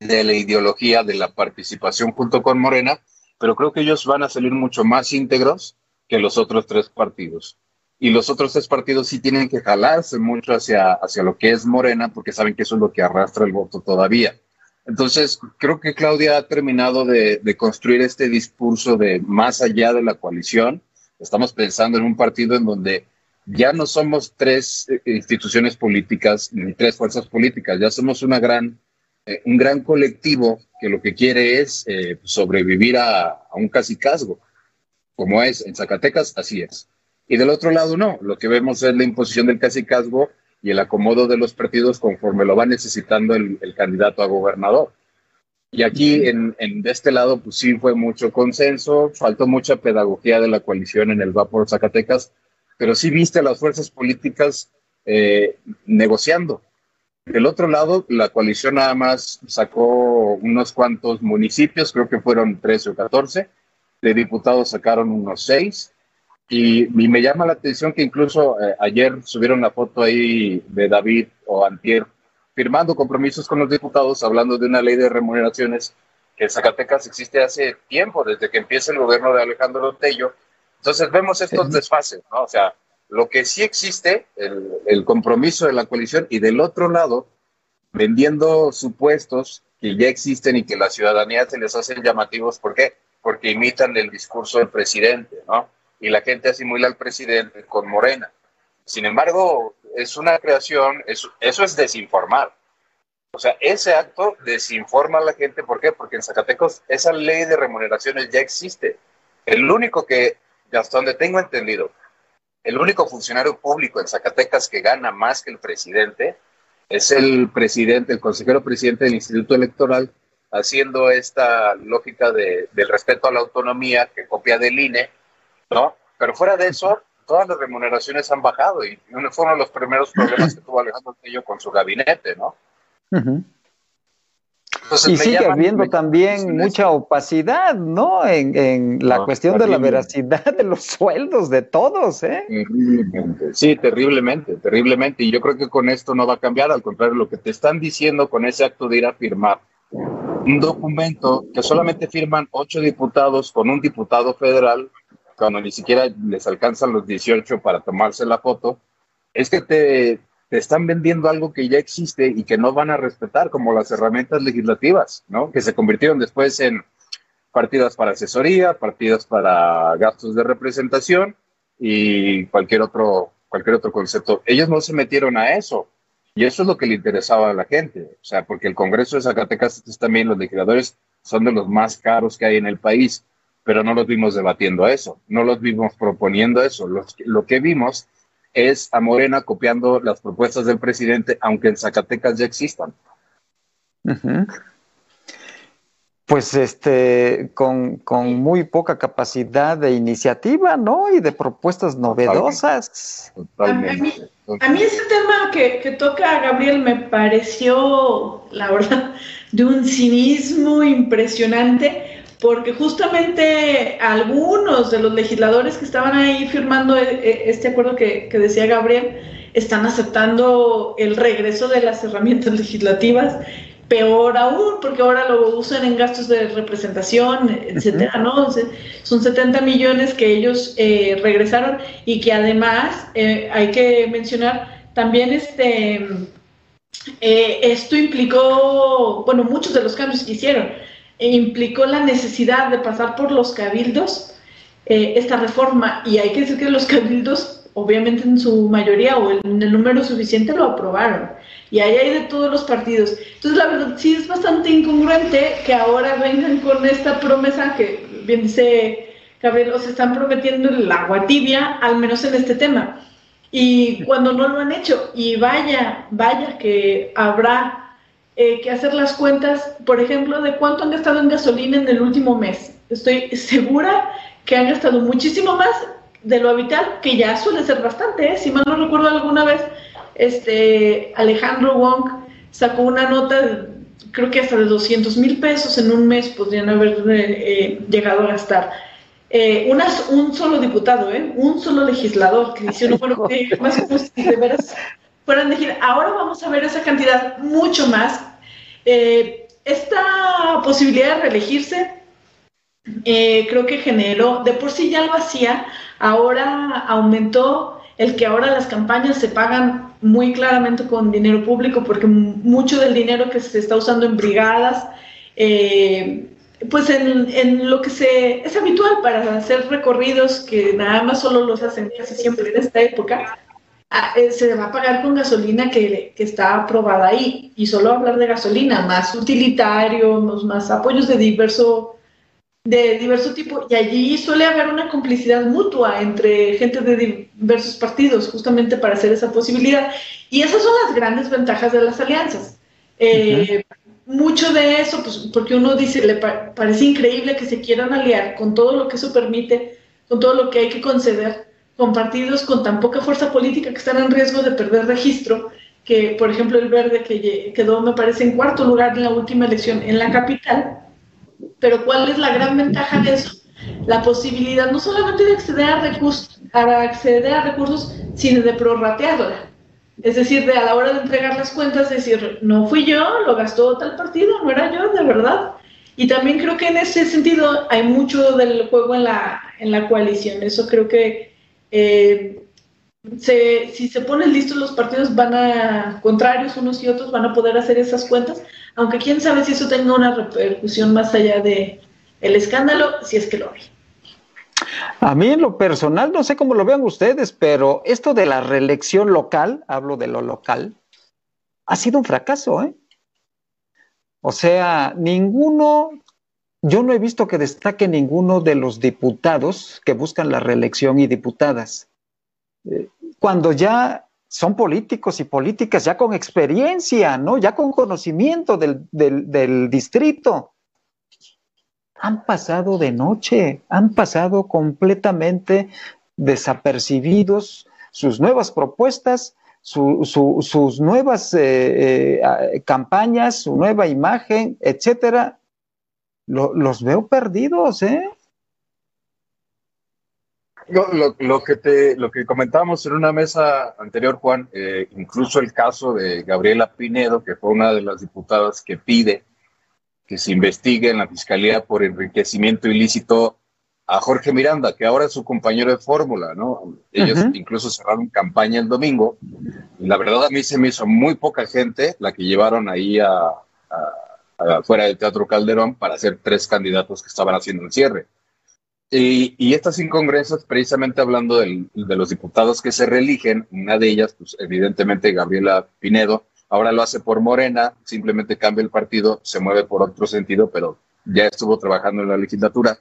de la ideología, de la participación junto con Morena, pero creo que ellos van a salir mucho más íntegros que los otros tres partidos. Y los otros tres partidos sí tienen que jalarse mucho hacia, hacia lo que es Morena, porque saben que eso es lo que arrastra el voto todavía. Entonces, creo que Claudia ha terminado de, construir este discurso de más allá de la coalición. Estamos pensando en un partido en donde ya no somos tres eh, instituciones políticas ni tres fuerzas políticas, ya somos una gran, eh, un gran colectivo que lo que quiere es eh, sobrevivir a, a un casicazgo, como es en Zacatecas, así es. Y del otro lado, no, lo que vemos es la imposición del casicazgo y el acomodo de los partidos conforme lo va necesitando el, candidato a gobernador. Y aquí, en, de este lado, pues sí fue mucho consenso, faltó mucha pedagogía de la coalición en el Vapor Zacatecas, pero sí viste las fuerzas políticas eh, negociando. Del otro lado, la coalición nada más sacó unos cuantos municipios, creo que fueron 13 o 14, de diputados sacaron unos 6, y, me llama la atención que incluso eh, ayer subieron la foto ahí de David o Antier firmando compromisos con los diputados hablando de una ley de remuneraciones que en Zacatecas existe hace tiempo, desde que empieza el gobierno de Alejandro Tello. Entonces vemos estos desfases, ¿no? O sea, lo que sí existe, el, el compromiso de la coalición y del otro lado, vendiendo supuestos que ya existen y que la ciudadanía se les hacen llamativos. ¿Por qué? Porque imitan el discurso del presidente, ¿no? y la gente asimila al presidente con Morena. Sin embargo, es una creación, eso, eso es desinformar. O sea, ese acto desinforma a la gente. ¿Por qué? Porque en Zacatecas esa ley de remuneraciones ya existe. El único que, hasta donde tengo entendido, el único funcionario público en Zacatecas que gana más que el presidente es el presidente, el consejero presidente del Instituto Electoral, haciendo esta lógica de, del respeto a la autonomía que copia del INE ¿no? Pero fuera de eso, todas las remuneraciones han bajado y uno fueron los primeros problemas que tuvo Alejandro Tello con su gabinete, ¿no? Y sigue habiendo también mucha opacidad, ¿no? En, la cuestión de la veracidad de los sueldos de todos, ¿eh? Terriblemente. Sí, terriblemente, terriblemente. Y yo creo que con esto no va a cambiar, al contrario, lo que te están diciendo con ese acto de ir a firmar un documento que solamente firman ocho diputados con un diputado federal cuando ni siquiera les alcanzan los 18 para tomarse la foto, es que te, te, están vendiendo algo que ya existe y que no van a respetar, como las herramientas legislativas, ¿no? Que se convirtieron después en partidas para asesoría, partidas para gastos de representación y cualquier otro, cualquier otro concepto. Ellos no se metieron a eso. Y eso es lo que le interesaba a la gente, o sea, porque el Congreso de Zacatecas también, los legisladores son de los más caros que hay en el país, pero no los vimos debatiendo eso, no los vimos proponiendo eso. lo que vimos es a Morena copiando las propuestas del presidente, aunque en Zacatecas ya existan. Pues este, con, muy poca capacidad de iniciativa, ¿no? Y de propuestas novedosas. A, mí, ese tema que, que toca Gabriel me pareció, la verdad, de un cinismo impresionante, porque justamente algunos de los legisladores que estaban ahí firmando e, e, este acuerdo que, que decía Gabriel, están aceptando el regreso de las herramientas [laughs] legislativas peor aún, porque ahora lo usan en gastos de representación, etcétera, ¿no? Son 70 millones que ellos eh, regresaron y que además eh, hay que mencionar también este eh, esto implicó, bueno, muchos de los cambios que hicieron, implicó la necesidad de pasar por los cabildos esta reforma y hay que decir que los cabildos obviamente en su mayoría o en el número suficiente lo aprobaron y ahí hay de todos los partidos. Entonces, la verdad, sí es bastante incongruente que ahora vengan con esta promesa que, bien dice Gabriel, os están prometiendo el agua tibia, al menos en este tema. Y cuando no lo han hecho, y vaya, vaya que habrá eh, que hacer las cuentas, por ejemplo, de cuánto han gastado en gasolina en el último mes. Estoy segura que han gastado muchísimo más de lo habitual, que ya suele ser bastante, ¿eh? si mal no recuerdo alguna vez, este, Alejandro Wong sacó una nota, creo que hasta de 200 mil pesos en un mes podrían haber eh, llegado a gastar. Eh, un solo diputado, ¿eh? un solo legislador que dice, no, bueno, más si de veras fueran de decir, ahora vamos a ver esa cantidad mucho más. Eh, esta posibilidad de reelegirse creo que generó, de por sí ya lo hacía, ahora aumentó el que ahora las campañas se pagan muy claramente con dinero público, porque mucho del dinero que se está usando en brigadas, eh, pues en, lo que se es habitual para hacer recorridos que nada más solo los hacen casi siempre en esta época, eh, se va a pagar con gasolina que, que, está aprobada ahí. Y solo hablar de gasolina, más utilitarios, más apoyos de diverso de diverso tipo y allí suele haber una complicidad mutua entre gente de diversos partidos justamente para hacer esa posibilidad y esas son las grandes ventajas de las alianzas. Eh, mucho de eso, pues porque uno dice, le parece increíble que se quieran aliar con todo lo que eso permite, con todo lo que hay que conceder, con partidos con tan poca fuerza política que están en riesgo de perder registro, que por ejemplo el verde que quedó me parece en cuarto lugar en la última elección en la capital, pero ¿cuál es la gran ventaja de eso? La posibilidad no solamente de acceder a recursos, acceder a recursos, sino de prorratearla. Es decir, de a la hora de entregar las cuentas, decir, no fui yo, lo gastó tal partido, no era yo, de verdad. Y también creo que en ese sentido hay mucho del juego en la, en la coalición. Eso creo que eh, si se ponen listos los partidos van a, contrarios unos y otros, van a poder hacer esas cuentas, aunque quién sabe si eso tenga una repercusión más allá de el escándalo, si es que lo hay. A mí en lo personal, no sé cómo lo vean ustedes, pero esto de la reelección local, hablo de lo local, ha sido un fracaso, ¿eh? O sea, ninguno, yo no he visto que destaque ninguno de los diputados que buscan la reelección y diputadas. Eh, cuando ya son políticos y políticas ya con experiencia, ¿no? Ya con conocimiento del, del, distrito. Han pasado de noche, han pasado completamente desapercibidos sus nuevas propuestas, sus nuevas eh, eh, campañas, su nueva imagen, etcétera. Los veo perdidos, ¿eh? Lo, que te, lo que comentábamos en una mesa anterior, Juan, eh, incluso el caso de Gabriela Pinedo, que fue una de las diputadas que pide que se investigue en la Fiscalía por enriquecimiento ilícito a Jorge Miranda, que ahora es su compañero de fórmula, ¿no? Ellos incluso cerraron campaña el domingo. Y la verdad a mí se me hizo muy poca gente la que llevaron ahí a, a, fuera del Teatro Calderón para hacer tres candidatos que estaban haciendo el cierre. Y, estas incongruencias, precisamente hablando de los diputados que se reeligen, una de ellas, pues evidentemente Gabriela Pinedo, ahora lo hace por Morena, simplemente cambia el partido, se mueve por otro sentido, pero ya estuvo trabajando en la legislatura.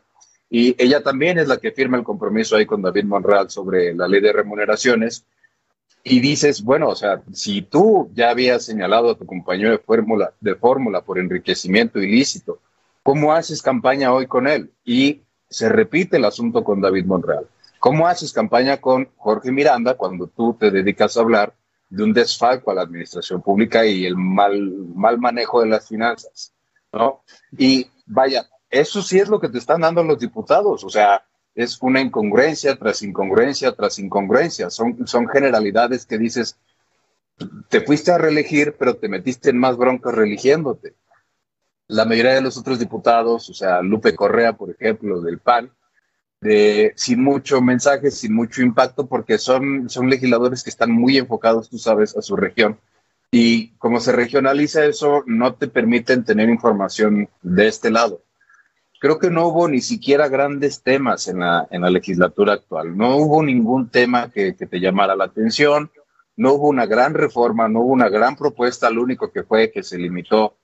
Y ella también es la que firma el compromiso ahí con David Monreal sobre la ley de remuneraciones. Y dices, bueno, o sea, si tú ya habías señalado a tu compañero de fórmula, de fórmula por enriquecimiento ilícito, ¿cómo haces campaña hoy con él? Y se repite el asunto con David Monreal. ¿Cómo haces campaña con Jorge Miranda cuando tú te dedicas a hablar de un desfalco a la administración pública y el mal, mal manejo de las finanzas? ¿no? Y vaya, eso sí es lo que te están dando los diputados, o sea, es una incongruencia tras incongruencia tras incongruencia, son, son generalidades que dices, te fuiste a reelegir, pero te metiste en más broncas religiéndote la mayoría de los otros diputados, o sea, Lupe Correa, por ejemplo, del PAN, de, sin mucho mensaje, sin mucho impacto, porque son, son legisladores que están muy enfocados, tú sabes, a su región. Y como se regionaliza eso, no te permiten tener información de este lado. Creo que no hubo ni siquiera grandes temas en la, en la legislatura actual. No hubo ningún tema que, que te llamara la atención. No hubo una gran reforma, no hubo una gran propuesta. Lo único que fue que se limitó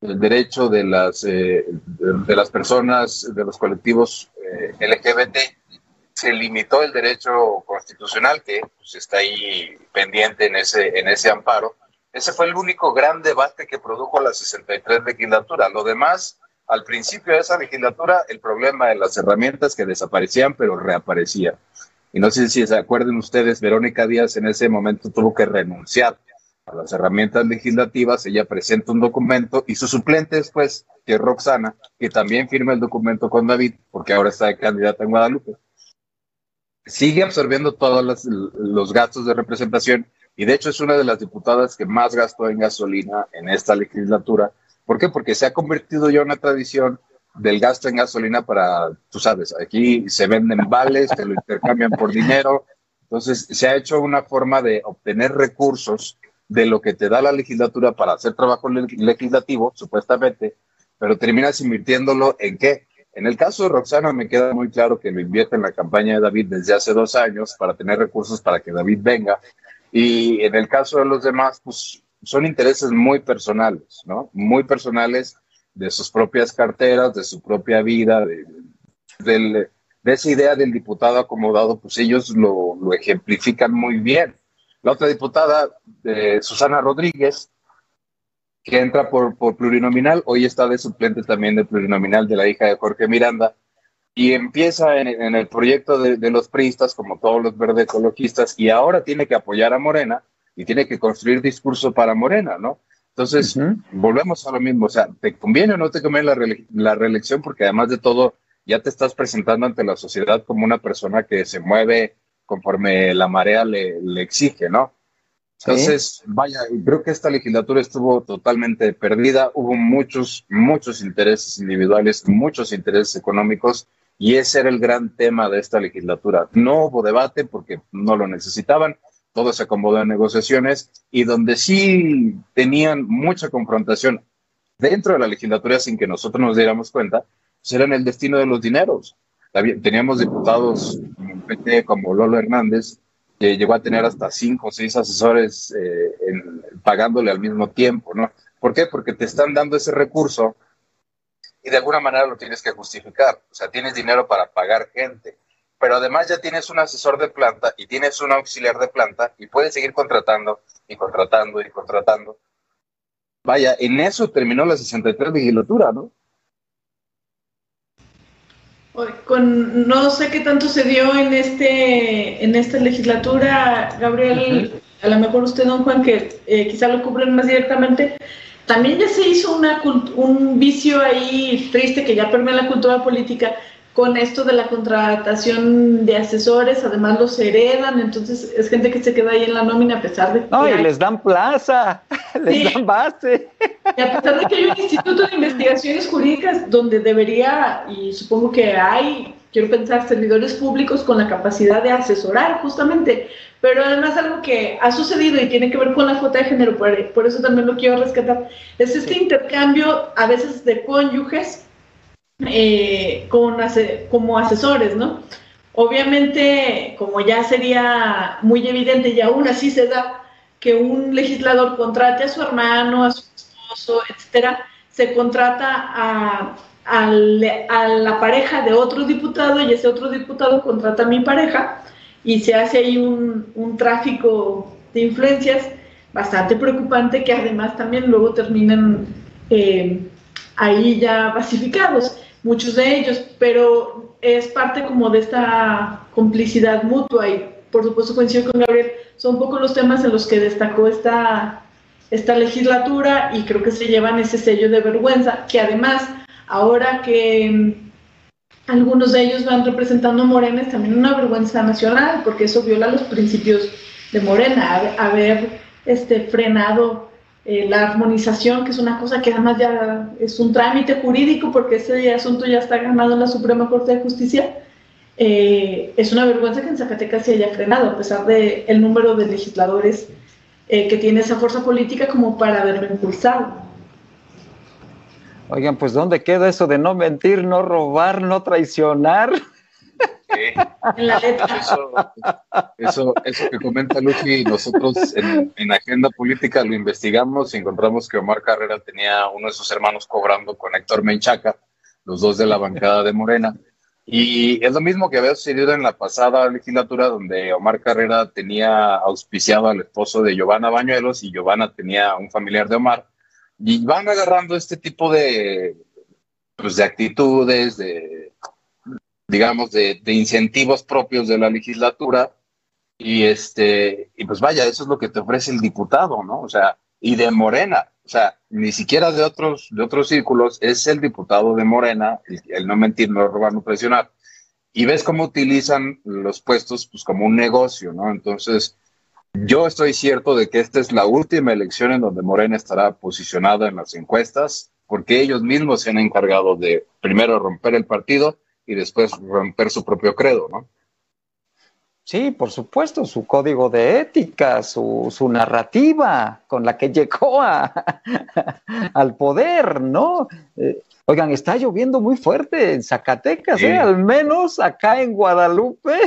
el derecho de las, eh, de, las personas, de los colectivos eh, LGBT, se limitó el derecho constitucional que pues, está ahí pendiente en ese, en ese amparo. Ese fue el único gran debate que produjo la 63 legislatura. Lo demás, al principio de esa legislatura, el problema de las herramientas que desaparecían pero reaparecían. Y no sé si se acuerdan ustedes, Verónica Díaz en ese momento tuvo que renunciar a las herramientas legislativas, ella presenta un documento y su suplente después, que es Roxana, que también firma el documento con David, porque ahora está de candidata en Guadalupe, sigue absorbiendo todos los, gastos de representación y de hecho es una de las diputadas que más gastó en gasolina en esta legislatura. ¿Por qué? Porque se ha convertido ya una tradición del gasto en gasolina para, tú sabes, aquí se venden vales, se lo intercambian por dinero. Entonces, se ha hecho una forma de obtener recursos de lo que te da la legislatura para hacer trabajo legislativo, supuestamente, pero terminas invirtiéndolo en qué? En el caso de Roxana me queda muy claro que lo invierte en la campaña de David desde hace dos años para tener recursos para que David venga. Y en el caso de los demás, pues son intereses muy personales, ¿no? Muy personales de sus propias carteras, de su propia vida, de, esa idea del diputado acomodado, pues ellos lo, lo ejemplifican muy bien. La otra diputada, eh, Susana Rodríguez, que entra por, plurinominal, hoy está de suplente también de plurinominal de la hija de Jorge Miranda, y empieza en, el proyecto de, los priistas, como todos los verde ecologistas, y ahora tiene que apoyar a Morena y tiene que construir discurso para Morena, ¿no? Entonces, volvemos a lo mismo, o sea, ¿te conviene o no te conviene la, la reelección? Porque además de todo, ya te estás presentando ante la sociedad como una persona que se mueve conforme la marea le, exige, ¿no? Entonces, vaya, creo que esta legislatura estuvo totalmente perdida, hubo muchos, muchos intereses individuales, muchos intereses económicos, y ese era el gran tema de esta legislatura. No hubo debate porque no lo necesitaban, todo se acomodó en negociaciones, y donde sí tenían mucha confrontación dentro de la legislatura sin que nosotros nos diéramos cuenta, pues era en el destino de los dineros. Teníamos diputados como Lolo Hernández, que llegó a tener hasta cinco o seis asesores eh, pagándole al mismo tiempo, ¿no? ¿Por qué? Porque te están dando ese recurso y de alguna manera lo tienes que justificar. O sea, tienes dinero para pagar gente, pero además ya tienes un asesor de planta y tienes un auxiliar de planta y puedes seguir contratando y contratando y contratando. Vaya, en eso terminó la 63 legislatura, ¿no? Con, no sé qué tanto se dio en este en esta legislatura, Gabriel, a lo mejor usted, don Juan, que eh, quizá lo cubren más directamente, también ya se hizo una, un vicio ahí triste que ya permea la cultura política con esto de la contratación de asesores, además los heredan, entonces es gente que se queda ahí en la nómina a pesar de que... No, y les dan plaza, [laughs] les dan base. Y a pesar de que hay un [laughs] instituto de investigaciones jurídicas donde debería, y supongo que hay, quiero pensar, servidores públicos con la capacidad de asesorar justamente, pero además algo que ha sucedido y tiene que ver con la cuota de género, por, por eso también lo quiero rescatar, es este intercambio a veces de cónyuges eh, con, como asesores, ¿no? Obviamente, como ya sería muy evidente y aún así se da que un legislador contrate a su hermano, a su esposo, etcétera, se contrata a, la pareja de otro diputado y ese otro diputado contrata a mi pareja y se hace ahí un, tráfico de influencias bastante preocupante que además también luego terminan eh, ahí ya pacificados, muchos de ellos, pero es parte como de esta complicidad mutua y por supuesto coincido con Gabriel, son un poco los temas en los que destacó esta, esta legislatura y creo que se llevan ese sello de vergüenza, que además, ahora que mm, algunos de ellos van representando a Morena, es también una vergüenza nacional, porque eso viola los principios de Morena, haber este, frenado eh, la armonización, que es una cosa que además ya es un trámite jurídico, porque ese asunto ya está ganado en la Suprema Corte de Justicia, eh, es una vergüenza que en Zacatecas se haya frenado, a pesar del el número de legisladores eh, que tiene esa fuerza política como para haberlo impulsado. Oigan, pues ¿dónde queda eso de no mentir, no robar, no traicionar? Eso, eso, que comenta Lucy, nosotros en, en, Agenda Política lo investigamos y encontramos que Omar Carrera tenía uno de sus hermanos cobrando con Héctor Menchaca, los dos de la bancada de Morena. Y es lo mismo que había sucedido en la pasada legislatura, donde Omar Carrera tenía auspiciado al esposo de Giovanna Bañuelos y Giovanna tenía un familiar de Omar. Y van agarrando este tipo de, pues, de actitudes, de, digamos, de, de, incentivos propios de la legislatura. Y, este, y pues vaya, eso es lo que te ofrece el diputado, ¿no? O sea, y de Morena. O sea, ni siquiera de otros, de otros círculos, es el diputado de Morena, el, no mentir, no robar, no presionar. Y ves cómo utilizan los puestos pues, como un negocio, ¿no? Entonces, yo estoy cierto de que esta es la última elección en donde Morena estará posicionada en las encuestas, porque ellos mismos se han encargado de primero romper el partido y después romper su propio credo, ¿no? Sí, por supuesto, su código de ética, su, su narrativa con la que [laughs] llegó a, al poder, ¿no? Eh, oigan, está lloviendo muy fuerte en Zacatecas, ¿eh? Al menos acá en Guadalupe.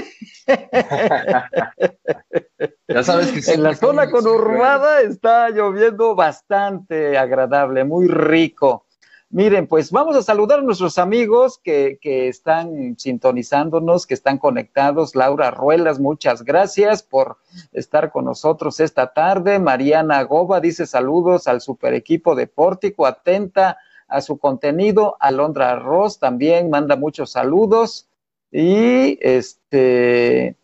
[laughs] ya sabes que en la zona conurbada está lloviendo bastante agradable, muy rico. Miren, pues vamos a saludar a nuestros amigos que, están sintonizándonos, que están conectados. Laura Ruelas, muchas gracias por estar con nosotros esta tarde. Mariana Goba dice saludos al super equipo de Pórtico, atenta a su contenido. Alondra Ross también manda muchos saludos. Y este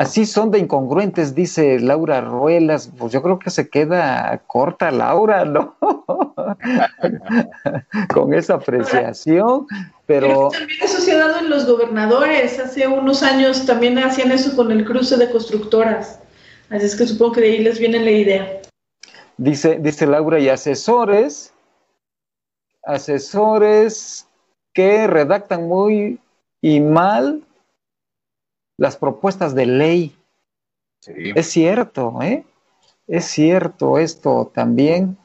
Así son de incongruentes, dice Laura Ruelas. Pues yo creo que se queda corta Laura, ¿no? [laughs] Con esa apreciación, pero... también eso se ha dado en los gobernadores. Hace unos años también hacían eso con el cruce de constructoras. Así es que supongo que de ahí les viene la idea. Dice, dice Laura, y asesores, asesores que redactan muy y mal las propuestas de ley. Es cierto, ¿eh? Es cierto esto también.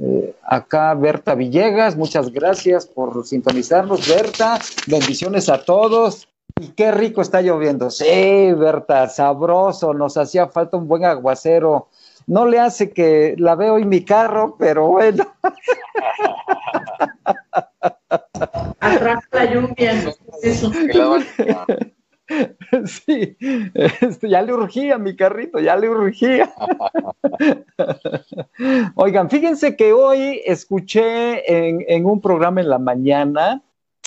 Eh, acá Berta Villegas, muchas gracias por sintonizarnos, Berta. Bendiciones a todos. Y qué rico está lloviendo. Sí, Berta, sabroso. Nos hacía falta un buen aguacero. No le hace que la veo en mi carro, pero bueno. [laughs] Atrás la lluvia. Eso. [laughs] Sí, este, ya le urgía mi carrito, ya le urgía. [laughs] Oigan, fíjense que hoy escuché en, un programa en la mañana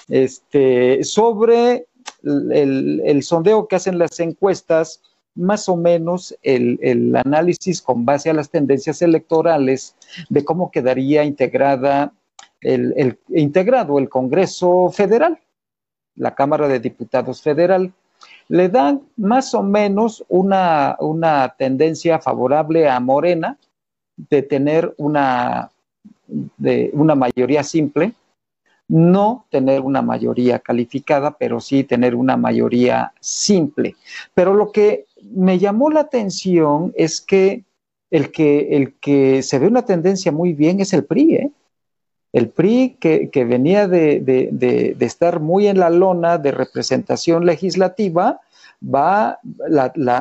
este, sobre el, sondeo que hacen las encuestas, más o menos el, análisis con base a las tendencias electorales de cómo quedaría integrada el, integrado el Congreso Federal, la Cámara de Diputados Federal le dan más o menos una, tendencia favorable a Morena de tener una, de una mayoría simple, no tener una mayoría calificada, pero sí tener una mayoría simple. Pero lo que me llamó la atención es que el que, el que se ve una tendencia muy bien es el PRI, ¿eh? El PRI, que, venía de, estar muy en la lona de representación legislativa, va,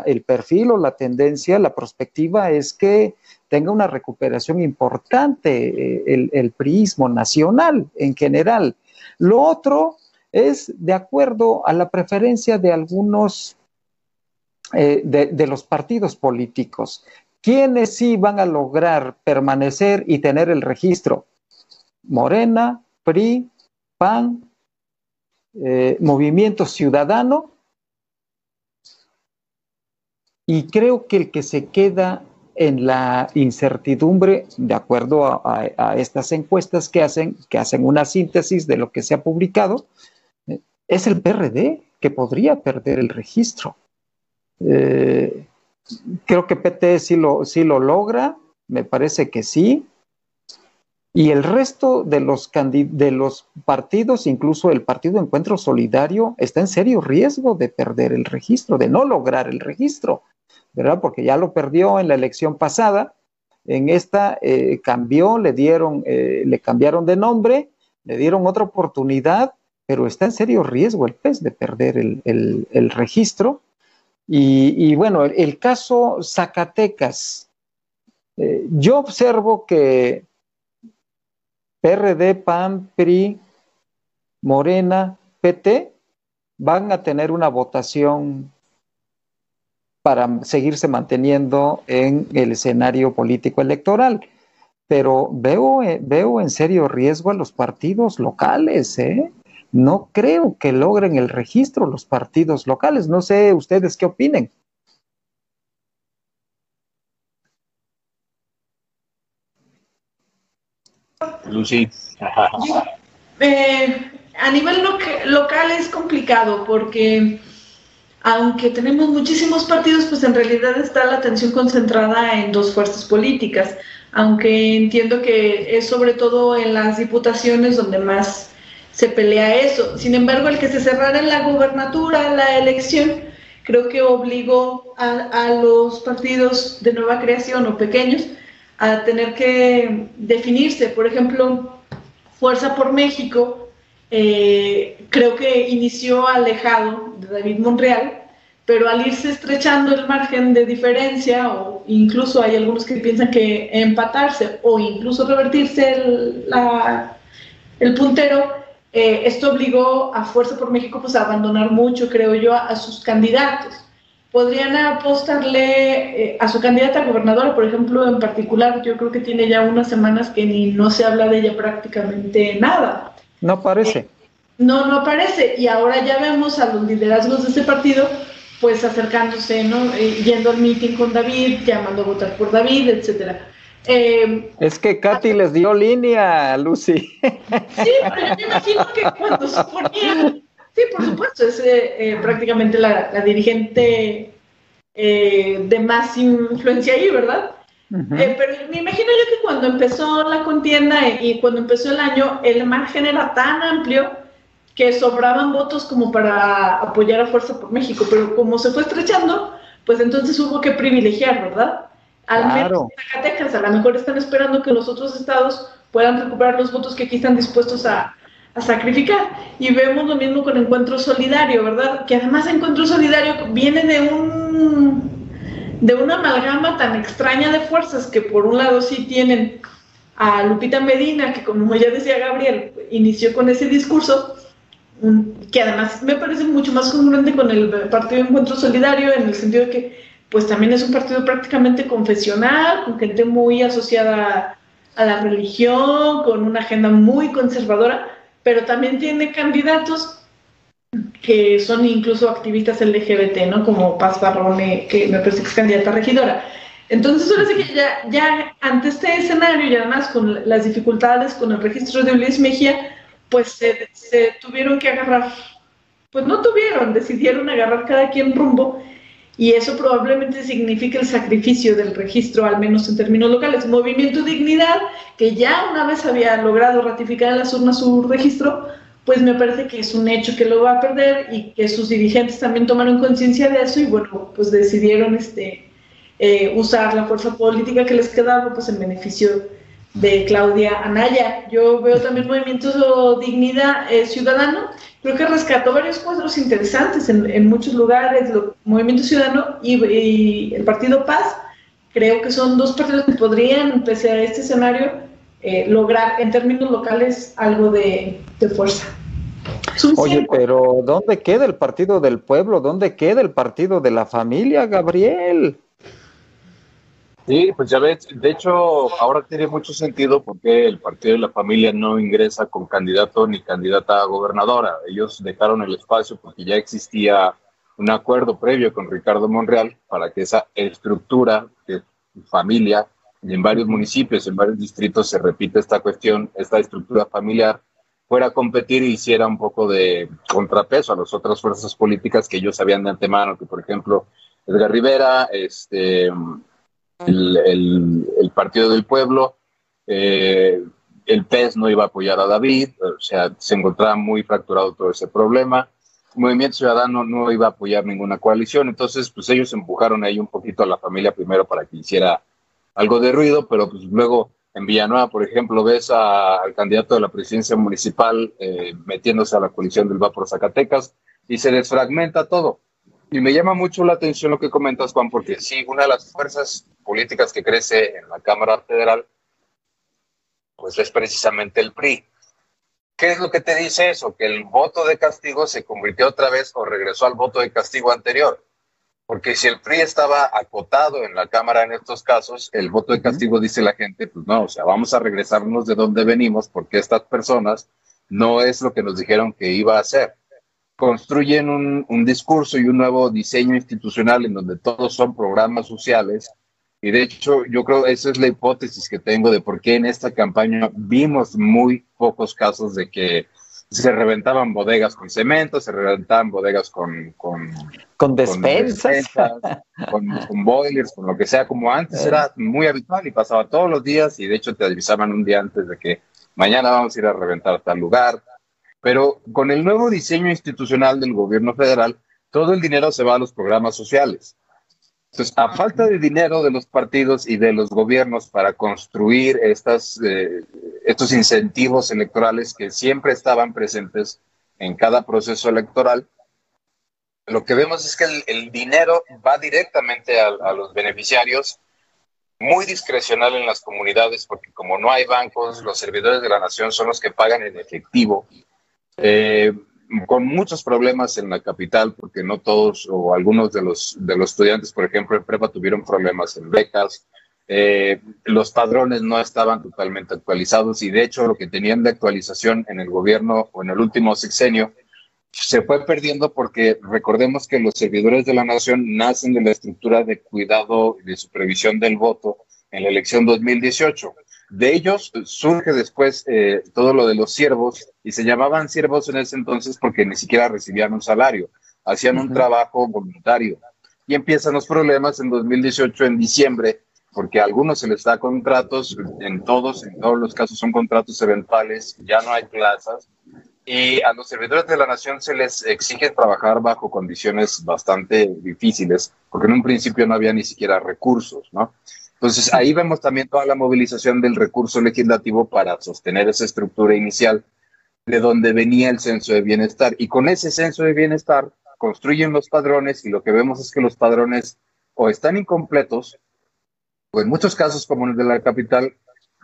el perfil o la tendencia, la perspectiva es que tenga una recuperación importante eh, el, el priismo nacional en general. Lo otro es de acuerdo a la preferencia de algunos eh, de, los partidos políticos. ¿Quiénes sí van a lograr permanecer y tener el registro? Morena, PRI, PAN, eh, Movimiento Ciudadano. Y creo que el que se queda en la incertidumbre, de acuerdo a, estas encuestas que hacen, que hacen una síntesis de lo que se ha publicado, es el PRD que podría perder el registro. Eh, creo que PT sí lo, sí lo logra, me parece que sí. Y el resto de los, de los partidos, incluso el Partido Encuentro Solidario, está en serio riesgo de perder el registro, de no lograr el registro, ¿verdad? Porque ya lo perdió en la elección pasada. En esta eh, cambió, le dieron, eh, le cambiaron de nombre, le dieron otra oportunidad, pero está en serio riesgo el PES de perder el registro y, bueno, el, caso Zacatecas, eh, yo observo que PRD, PAN, PRI, Morena, PT van a tener una votación para seguirse manteniendo en el escenario político electoral. Pero veo, eh, veo en serio riesgo a los partidos locales, ¿eh? no creo que logren el registro los partidos locales. No sé ustedes qué opinen. Lucy. Eh, a nivel local es complicado porque aunque tenemos muchísimos partidos, pues en realidad está la atención concentrada en dos fuerzas políticas, aunque entiendo que es sobre todo en las diputaciones donde más se pelea eso. Sin embargo, el que se cerrara en la gubernatura, la elección, creo que obligó a, los partidos de nueva creación o pequeños a tener que definirse. Por ejemplo, Fuerza por México, eh, creo que inició alejado de David Monreal, pero al irse estrechando el margen de diferencia, o incluso hay algunos que piensan que empatarse o incluso revertirse el, puntero, eh, esto obligó a Fuerza por México pues, a abandonar mucho, creo yo, a, sus candidatos. Podrían apostarle eh, a su candidata a gobernadora, por ejemplo, en particular, yo creo que tiene ya unas semanas que ni no se habla de ella prácticamente nada. No aparece. Eh, no, no aparece. Y ahora ya vemos a los liderazgos de ese partido pues acercándose, ¿no? yendo al meeting con David, llamando a votar por David, etcétera. Eh, es que Katy les dio línea, Lucy. Sí, pero yo me imagino que cuando se ponía, sí, por supuesto, es eh, eh, prácticamente la, dirigente de más influencia ahí, ¿verdad? pero me imagino yo que cuando empezó la contienda y cuando empezó el año, el margen era tan amplio que sobraban votos como para apoyar a Fuerza por México, pero como se fue estrechando, pues entonces hubo que privilegiar, ¿verdad? Al menos en Zacatecas, a lo mejor están esperando que los otros estados puedan recuperar los votos que aquí están dispuestos a, sacrificar. Y vemos lo mismo con Encuentro Solidario, ¿verdad? Que además Encuentro Solidario viene de un de una amalgama tan extraña de fuerzas que por un lado sí tienen a Lupita Medina, que como ya decía Gabriel, inició con ese discurso, que además me parece mucho más congruente con el Partido Encuentro Solidario, en el sentido de que pues también es un partido prácticamente confesional, con gente muy asociada a la religión, con una agenda muy conservadora, pero también tiene candidatos que son incluso activistas LGBT, ¿no? Como Paz Barrone, que me parece que es candidata a regidora. Entonces, ahora sí que ya, ya ante este escenario y además con las dificultades con el registro de Luis Mejía, pues se tuvieron que agarrar, pues no tuvieron, decidieron agarrar cada quien rumbo y eso probablemente significa el sacrificio del registro, al menos en términos locales. Movimiento Dignidad, que ya una vez había logrado ratificar en las urnas su registro, pues me parece que es un hecho que lo va a perder y que sus dirigentes también tomaron conciencia de eso y bueno, pues decidieron este, eh, usar la fuerza política que les quedaba pues en beneficio de Claudia Anaya. Yo veo también Movimiento Dignidad eh, Ciudadano, creo que rescató varios cuadros interesantes en, muchos lugares, el Movimiento Ciudadano y, el Partido Paz. Creo que son dos partidos que podrían, pese a este escenario, eh, lograr en términos locales algo de, fuerza. Oye, pero ¿dónde queda el partido del pueblo? ¿Dónde queda el partido de la familia, Gabriel? Sí, pues ya ves, de hecho, ahora tiene mucho sentido porque el Partido de la Familia no ingresa con candidato ni candidata a gobernadora. Ellos dejaron el espacio porque ya existía un acuerdo previo con Ricardo Monreal para que esa estructura de familia y en varios municipios, en varios distritos se repite esta cuestión, esta estructura familiar fuera a competir y hiciera un poco de contrapeso a las otras fuerzas políticas que ellos sabían de antemano, que por ejemplo Edgar Rivera, este, el, Partido del Pueblo, eh, el PES no iba a apoyar a David, o sea, se encontraba muy fracturado todo ese problema. El Movimiento Ciudadano no iba a apoyar ninguna coalición, entonces pues ellos empujaron ahí un poquito a la familia primero para que hiciera algo de ruido, pero pues luego en Villanueva, por ejemplo, ves al candidato de la presidencia municipal eh, metiéndose a la coalición del Va por Zacatecas y se desfragmenta todo. Y me llama mucho la atención lo que comentas, Juan, porque sí, una de las fuerzas políticas que crece en la Cámara Federal, pues es precisamente el PRI. ¿Qué es lo que te dice eso? Que el voto de castigo se convirtió otra vez o regresó al voto de castigo anterior. Porque si el PRI estaba acotado en la Cámara en estos casos, el voto de castigo dice la gente, pues no, o sea, vamos a regresarnos de donde venimos porque estas personas no es lo que nos dijeron que iba a hacer construyen un, discurso y un nuevo diseño institucional en donde todos son programas sociales. Y de hecho, yo creo esa es la hipótesis que tengo de por qué en esta campaña vimos muy pocos casos de que se reventaban bodegas con cemento, se reventaban bodegas con... Con, con despensas. Con, con, boilers, con lo que sea, como antes era muy habitual y pasaba todos los días y de hecho te avisaban un día antes de que mañana vamos a ir a reventar tal lugar, pero con el nuevo diseño institucional del gobierno federal, todo el dinero se va a los programas sociales. Entonces, a falta de dinero de los partidos y de los gobiernos para construir estas, eh, estos incentivos electorales que siempre estaban presentes en cada proceso electoral, lo que vemos es que el, dinero va directamente a, a, los beneficiarios, muy discrecional en las comunidades, porque como no hay bancos, los servidores de la nación son los que pagan en efectivo eh, con muchos problemas en la capital, porque no todos o algunos de los, de los estudiantes, por ejemplo, en prepa tuvieron problemas en becas. Eh, los padrones no estaban totalmente actualizados y de hecho lo que tenían de actualización en el gobierno o en el último sexenio se fue perdiendo porque recordemos que los servidores de la nación nacen de la estructura de cuidado y de supervisión del voto en la elección 2018. De ellos surge después eh, todo lo de los siervos y se llamaban siervos en ese entonces porque ni siquiera recibían un salario, hacían un trabajo voluntario. Y empiezan los problemas en 2018, en diciembre, porque a algunos se les da contratos, en todos, en todos los casos son contratos eventuales, ya no hay plazas, y a los servidores de la nación se les exige trabajar bajo condiciones bastante difíciles, porque en un principio no había ni siquiera recursos, ¿no? Entonces ahí vemos también toda la movilización del recurso legislativo para sostener esa estructura inicial de donde venía el censo de bienestar. Y con ese censo de bienestar construyen los padrones y lo que vemos es que los padrones o están incompletos o en muchos casos como en el de la capital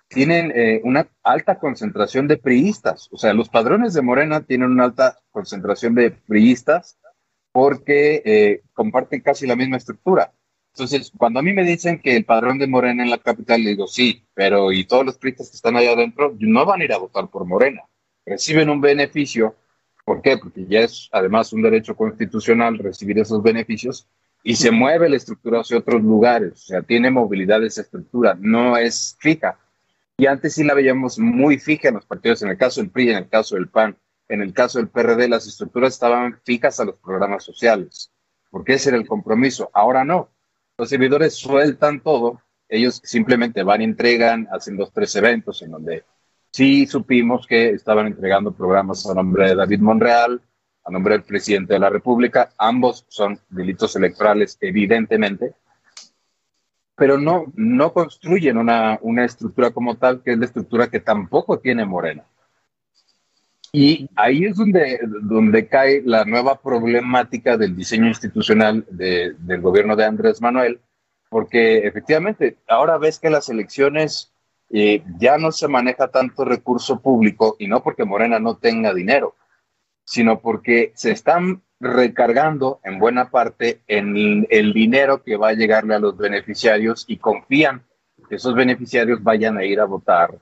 tienen eh, una alta concentración de priistas. O sea, los padrones de Morena tienen una alta concentración de priistas porque eh, comparten casi la misma estructura. Entonces, cuando a mí me dicen que el padrón de Morena en la capital, le digo, sí, pero ¿y todos los priistas que están allá adentro? No van a ir a votar por Morena. Reciben un beneficio. ¿Por qué? Porque ya es además un derecho constitucional recibir esos beneficios y se mueve la estructura hacia otros lugares. O sea, tiene movilidad esa estructura, no es fija. Y antes sí la veíamos muy fija en los partidos, en el caso del PRI, en el caso del PAN, en el caso del PRD, las estructuras estaban fijas a los programas sociales, porque ese era el compromiso. Ahora no los servidores sueltan todo, ellos simplemente van y entregan, hacen dos, tres eventos en donde sí supimos que estaban entregando programas a nombre de David Monreal, a nombre del presidente de la República. Ambos son delitos electorales, evidentemente. pero no, no construyen una, una estructura como tal, que es la estructura que tampoco tiene Morena. Y ahí es donde, donde cae la nueva problemática del diseño institucional del gobierno de Andrés Manuel, porque efectivamente ahora ves que las elecciones eh, ya no se maneja tanto recurso público y no porque Morena no tenga dinero, sino porque se están recargando en buena parte en el dinero que va a llegarle a los beneficiarios y confían que esos beneficiarios vayan a ir a votar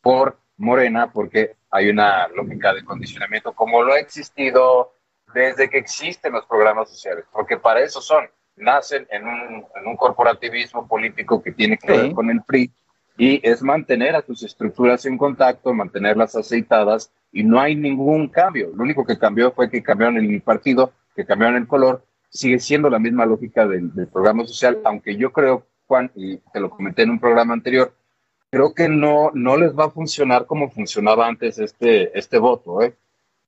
por Morena porque hay una lógica de condicionamiento como lo ha existido desde que existen los programas sociales, porque para eso son, nacen en un, en un corporativismo político que tiene que ver con el PRI y es mantener a tus estructuras en contacto, mantenerlas aceitadas y no hay ningún cambio. Lo único que cambió fue que cambiaron el partido, que cambiaron el color, sigue siendo la misma lógica del, del programa social, aunque yo creo, Juan, y te lo comenté en un programa anterior, creo que no, no les va a funcionar como funcionaba antes este, este voto. ¿eh?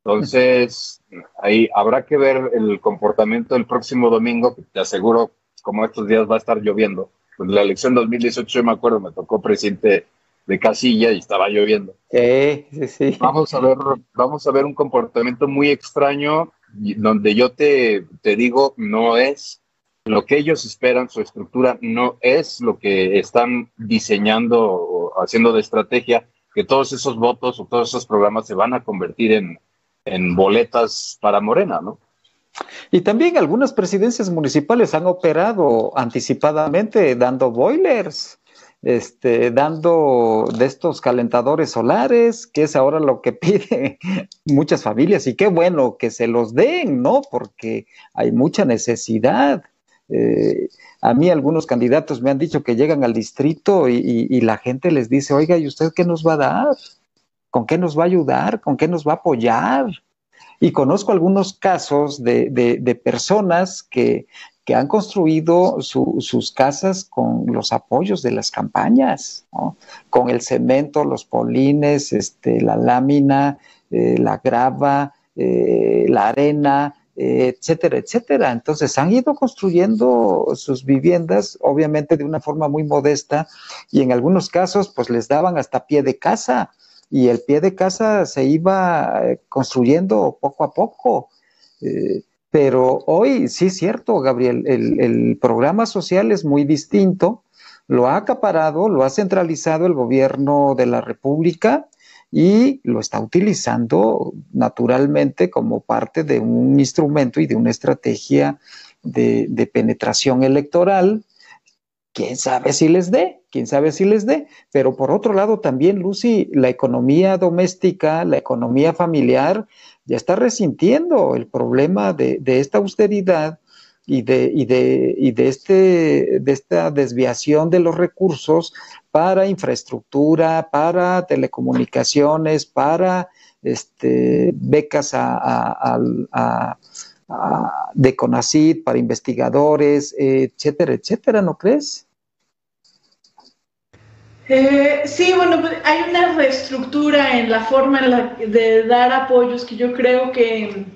Entonces, ahí habrá que ver el comportamiento del próximo domingo, que te aseguro, como estos días va a estar lloviendo. Pues la elección 2018, yo me acuerdo, me tocó presidente de casilla y estaba lloviendo. Sí, sí, sí. Vamos a ver, vamos a ver un comportamiento muy extraño, donde yo te, te digo, no es lo que ellos esperan, su estructura, no es lo que están diseñando haciendo de estrategia, que todos esos votos o todos esos programas se van a convertir en, en boletas para Morena, ¿no? Y también algunas presidencias municipales han operado anticipadamente dando boilers, este, dando de estos calentadores solares, que es ahora lo que [laughs] piden muchas familias. Y qué bueno que se los den, ¿no? Porque hay mucha necesidad. Eh, a mí algunos candidatos me han dicho que llegan al distrito y, la gente les dice, oiga, ¿y usted qué nos va a dar? ¿Con qué nos va a ayudar? ¿Con qué nos va a apoyar? Y conozco algunos casos de, personas que, han construido sus casas con los apoyos de las campañas, con el cemento, los polines, este, la lámina, eh, la grava, eh, la arena, etcétera, etcétera. Entonces han ido construyendo sus viviendas, obviamente de una forma muy modesta, y en algunos casos pues les daban hasta pie de casa, y el pie de casa se iba eh, construyendo poco a poco. Eh, pero hoy sí es cierto, Gabriel, el, el programa social es muy distinto, lo ha acaparado, lo ha centralizado el gobierno de la República y lo está utilizando naturalmente como parte de un instrumento y de una estrategia de, penetración electoral. Quién sabe si les dé, quién sabe si les dé. Pero por otro lado también, Lucy, la economía doméstica, la economía familiar, ya está resintiendo el problema de, de esta austeridad y de, y de, y de, este, de esta desviación de los recursos para infraestructura, para telecomunicaciones, para este, becas a, de CONACID para investigadores, etcétera, etcétera, ¿no crees? Eh, sí, bueno, pues, hay una reestructura en la forma de dar apoyos que yo creo que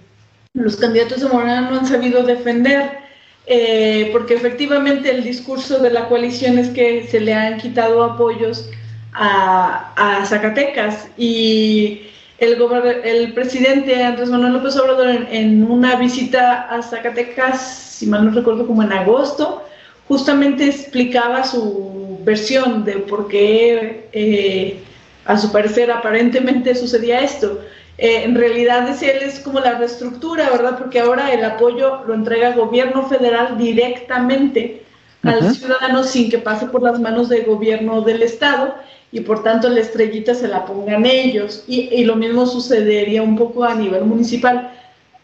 los candidatos de Morena no han sabido defender. Eh, porque efectivamente el discurso de la coalición es que se le han quitado apoyos a, Zacatecas y el, el presidente Andrés Manuel López Obrador en, una visita a Zacatecas, si mal no recuerdo como en agosto, justamente explicaba su versión de por qué eh, a su parecer aparentemente sucedía esto. Eh, en realidad es, él es como la reestructura, ¿verdad? Porque ahora el apoyo lo entrega el gobierno federal directamente al ciudadano sin que pase por las manos del gobierno del estado y por tanto la estrellita se la pongan ellos. Y, lo mismo sucedería un poco a nivel municipal.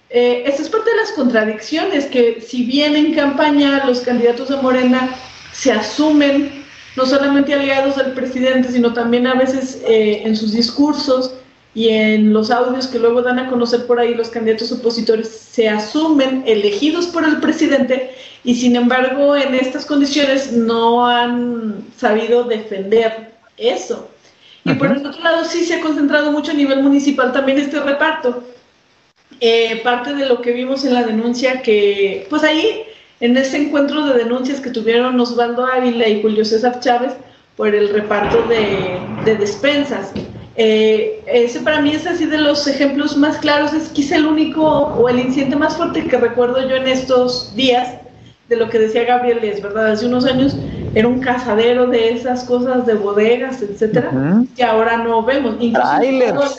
Eh, esta es parte de las contradicciones, que si bien en campaña los candidatos de Morena se asumen no solamente aliados del presidente, sino también a veces eh, en sus discursos y en los audios que luego dan a conocer por ahí los candidatos opositores se asumen elegidos por el presidente y sin embargo en estas condiciones no han sabido defender eso. Y por el otro lado sí se ha concentrado mucho a nivel municipal también este reparto. Eh, parte de lo que vimos en la denuncia que, pues ahí en ese encuentro de denuncias que tuvieron Osvaldo Ávila y Julio César Chávez por el reparto de, despensas. Eh, ese para mí es así de los ejemplos más claros, es quizá el único o el incidente más fuerte que recuerdo yo en estos días de lo que decía Gabriel, es verdad, hace unos años era un cazadero de esas cosas de bodegas, etcétera, que ahora no vemos. trailers.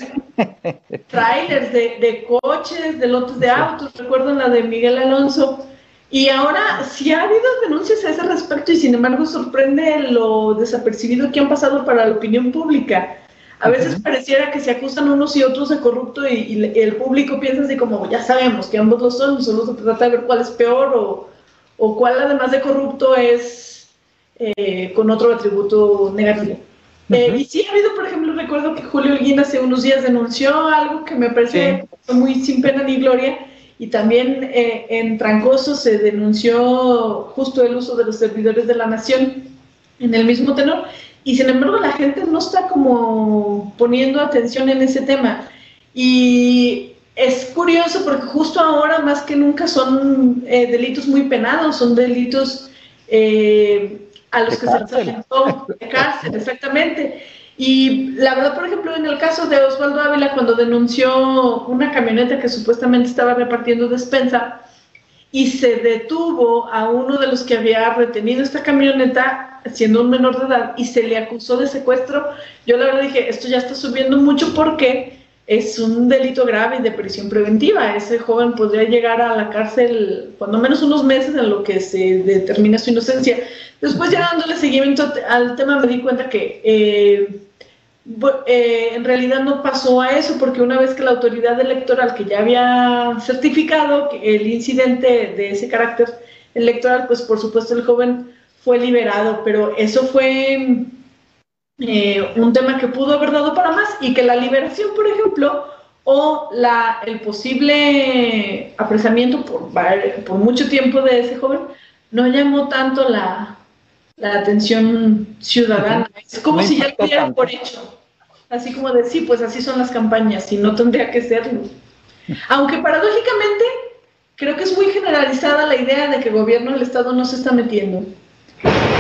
trailers de, de, coches, de lotes de autos, recuerdo la de Miguel Alonso. Y ahora sí ha habido denuncias a ese respecto y sin embargo sorprende lo desapercibido que han pasado para la opinión pública. A veces pareciera que se acusan unos y otros de corrupto y, el público piensa así como, ya sabemos que ambos lo son, solo se trata de ver cuál es peor o, o cuál además de corrupto es eh, con otro atributo negativo. Eh, y sí ha habido, por ejemplo, recuerdo que Julio Holguín hace unos días denunció algo que me parece muy sin pena ni gloria, y también eh, en Trancoso se denunció justo el uso de los servidores de la nación en el mismo tenor, y sin embargo la gente no está como poniendo atención en ese tema. Y es curioso porque justo ahora más que nunca son eh, delitos muy penados, son delitos eh, a los que se se enfrentó de cárcel, exactamente. Y la verdad, por ejemplo, en el caso de Osvaldo Ávila, cuando denunció una camioneta que supuestamente estaba repartiendo despensa y se detuvo a uno de los que había retenido esta camioneta siendo un menor de edad y se le acusó de secuestro, yo la verdad dije, esto ya está subiendo mucho porque es un delito grave de prisión preventiva. Ese joven podría llegar a la cárcel cuando menos unos meses en lo que se determina su inocencia. Después ya dándole seguimiento al tema me di cuenta que eh, eh, en realidad no pasó a eso porque una vez que la autoridad electoral que ya había certificado el incidente de ese carácter electoral, pues por supuesto el joven fue liberado, pero eso fue eh, un tema que pudo haber dado para más y que la liberación, por ejemplo, o la, el posible apresamiento por, por mucho tiempo de ese joven no llamó tanto la, la atención ciudadana. Es como si ya lo dieran por hecho. Así como de, sí, pues así son las campañas y no tendría que serlo. Aunque paradójicamente creo que es muy generalizada la idea de que el gobierno del Estado no se está metiendo.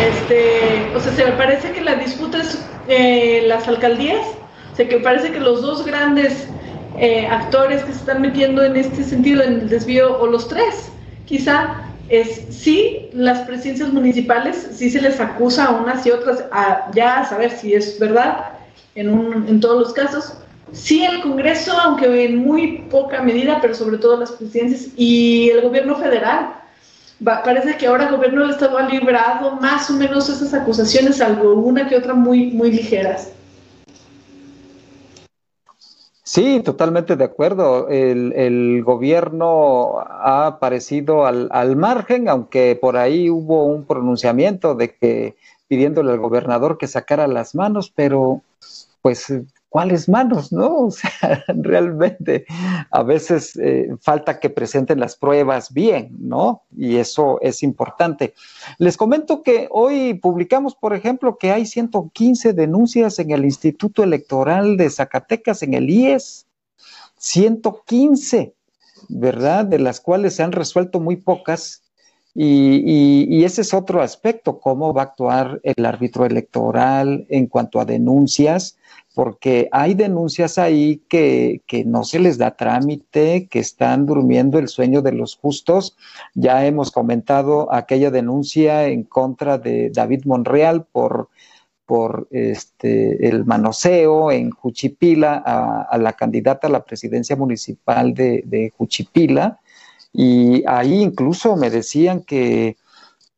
Este, o sea, se me parece que la disputa es eh, las alcaldías, o sea, que parece que los dos grandes eh, actores que se están metiendo en este sentido, en el desvío, o los tres, quizá, es sí, las presidencias municipales, sí se les acusa a unas y otras, a, ya a saber si es verdad en, un, en todos los casos, sí el Congreso, aunque en muy poca medida, pero sobre todo las presidencias y el gobierno federal, parece que ahora el gobierno del Estado ha librado más o menos esas acusaciones, salvo una que otra muy, muy ligeras. Sí, totalmente de acuerdo. El, gobierno ha aparecido al, al, margen, aunque por ahí hubo un pronunciamiento de que pidiéndole al gobernador que sacara las manos, pero pues ¿cuáles manos? ¿No? [laughs] O sea, realmente a veces eh, falta que presenten las pruebas bien, ¿no? Y eso es importante. Les comento que hoy publicamos, por ejemplo, que hay 115 denuncias en el Instituto Electoral de Zacatecas, en el IES. 115, ¿verdad? De las cuales se han resuelto muy pocas. Y, y, ese es otro aspecto, cómo va a actuar el árbitro electoral en cuanto a denuncias porque hay denuncias ahí que, no se les da trámite, que están durmiendo el sueño de los justos. Ya hemos comentado aquella denuncia en contra de David Monreal por, por este, el manoseo en Juchipila a, la candidata a la presidencia municipal de, de Juchipila. Y ahí incluso me decían que,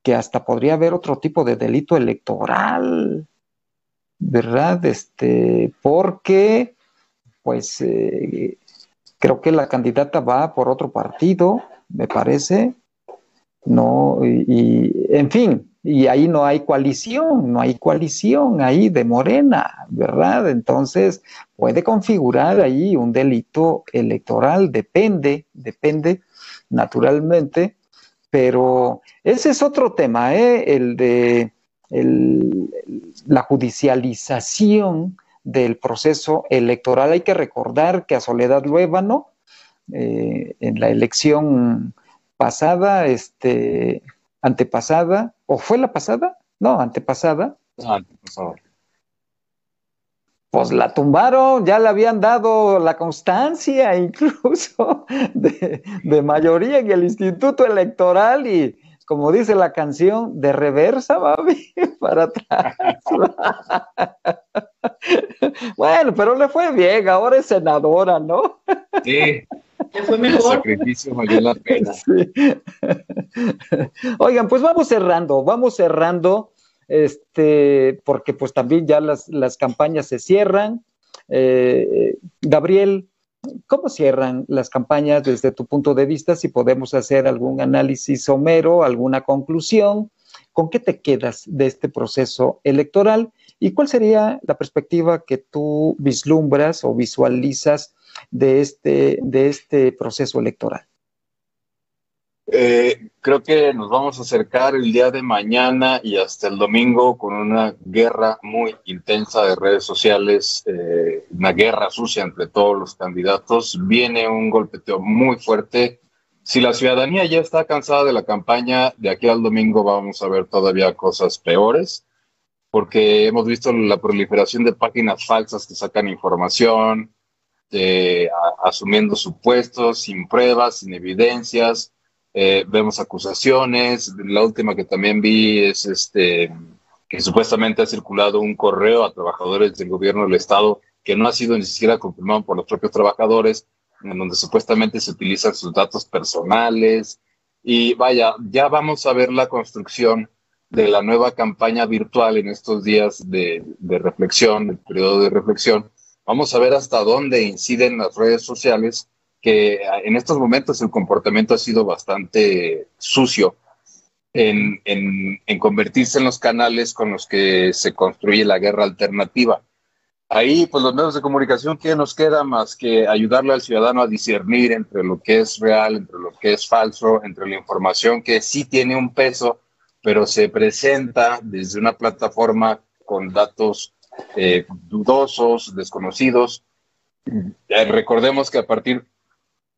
que hasta podría haber otro tipo de delito electoral, ¿verdad? Este, porque, pues, eh, creo que la candidata va por otro partido, me parece, ¿no? Y, en fin, y ahí no hay coalición, no hay coalición ahí de Morena, ¿verdad? Entonces, puede configurar ahí un delito electoral, depende, depende, naturalmente, pero ese es otro tema, ¿eh? El de la judicialización del proceso electoral. Hay que recordar que a Soledad Luébano, eh, en la elección pasada, este, antepasada, o fue la pasada, no, antepasada. Ah, antepasada. Pues la tumbaron, ya le habían dado la constancia incluso de, de mayoría en el Instituto Electoral y como dice la canción, de reversa, mami, [laughs] para atrás. [laughs] bueno, pero le fue bien, ahora es senadora, ¿no? Sí. Le fue mejor. El sacrificio valió la pena. [laughs] Oigan, pues vamos cerrando, vamos cerrando, este, porque pues también ya las, las campañas se cierran. Eh, Gabriel, ¿Cómo cierran las campañas desde tu punto de vista? Si podemos hacer algún análisis somero, alguna conclusión, ¿con qué te quedas de este proceso electoral? ¿Y cuál sería la perspectiva que tú vislumbras o visualizas de este, de este proceso electoral? Eh, creo que nos vamos a acercar el día de mañana y hasta el domingo con una guerra muy intensa de redes sociales, eh, una guerra sucia entre todos los candidatos. Viene un golpeteo muy fuerte. Si la ciudadanía ya está cansada de la campaña, de aquí al domingo vamos a ver todavía cosas peores, porque hemos visto la proliferación de páginas falsas que sacan información, eh, asumiendo supuestos, sin pruebas, sin evidencias eh, vemos acusaciones. La última que también vi es este que supuestamente ha circulado un correo a trabajadores del gobierno del estado que no ha sido ni siquiera confirmado por los propios trabajadores, en donde supuestamente se utilizan sus datos personales. Y vaya, ya vamos a ver la construcción de la nueva campaña virtual en estos días de, de reflexión, el periodo de reflexión. Vamos a ver hasta dónde inciden las redes sociales que en estos momentos el comportamiento ha sido bastante sucio en, convertirse en los canales con los que se construye la guerra alternativa. Ahí, pues los medios de comunicación, ¿qué nos queda más que ayudarle al ciudadano a discernir entre lo que es real, entre lo que es falso, entre la información que sí tiene un peso, pero se presenta desde una plataforma con datos eh, dudosos, desconocidos? Eh, recordemos que a partir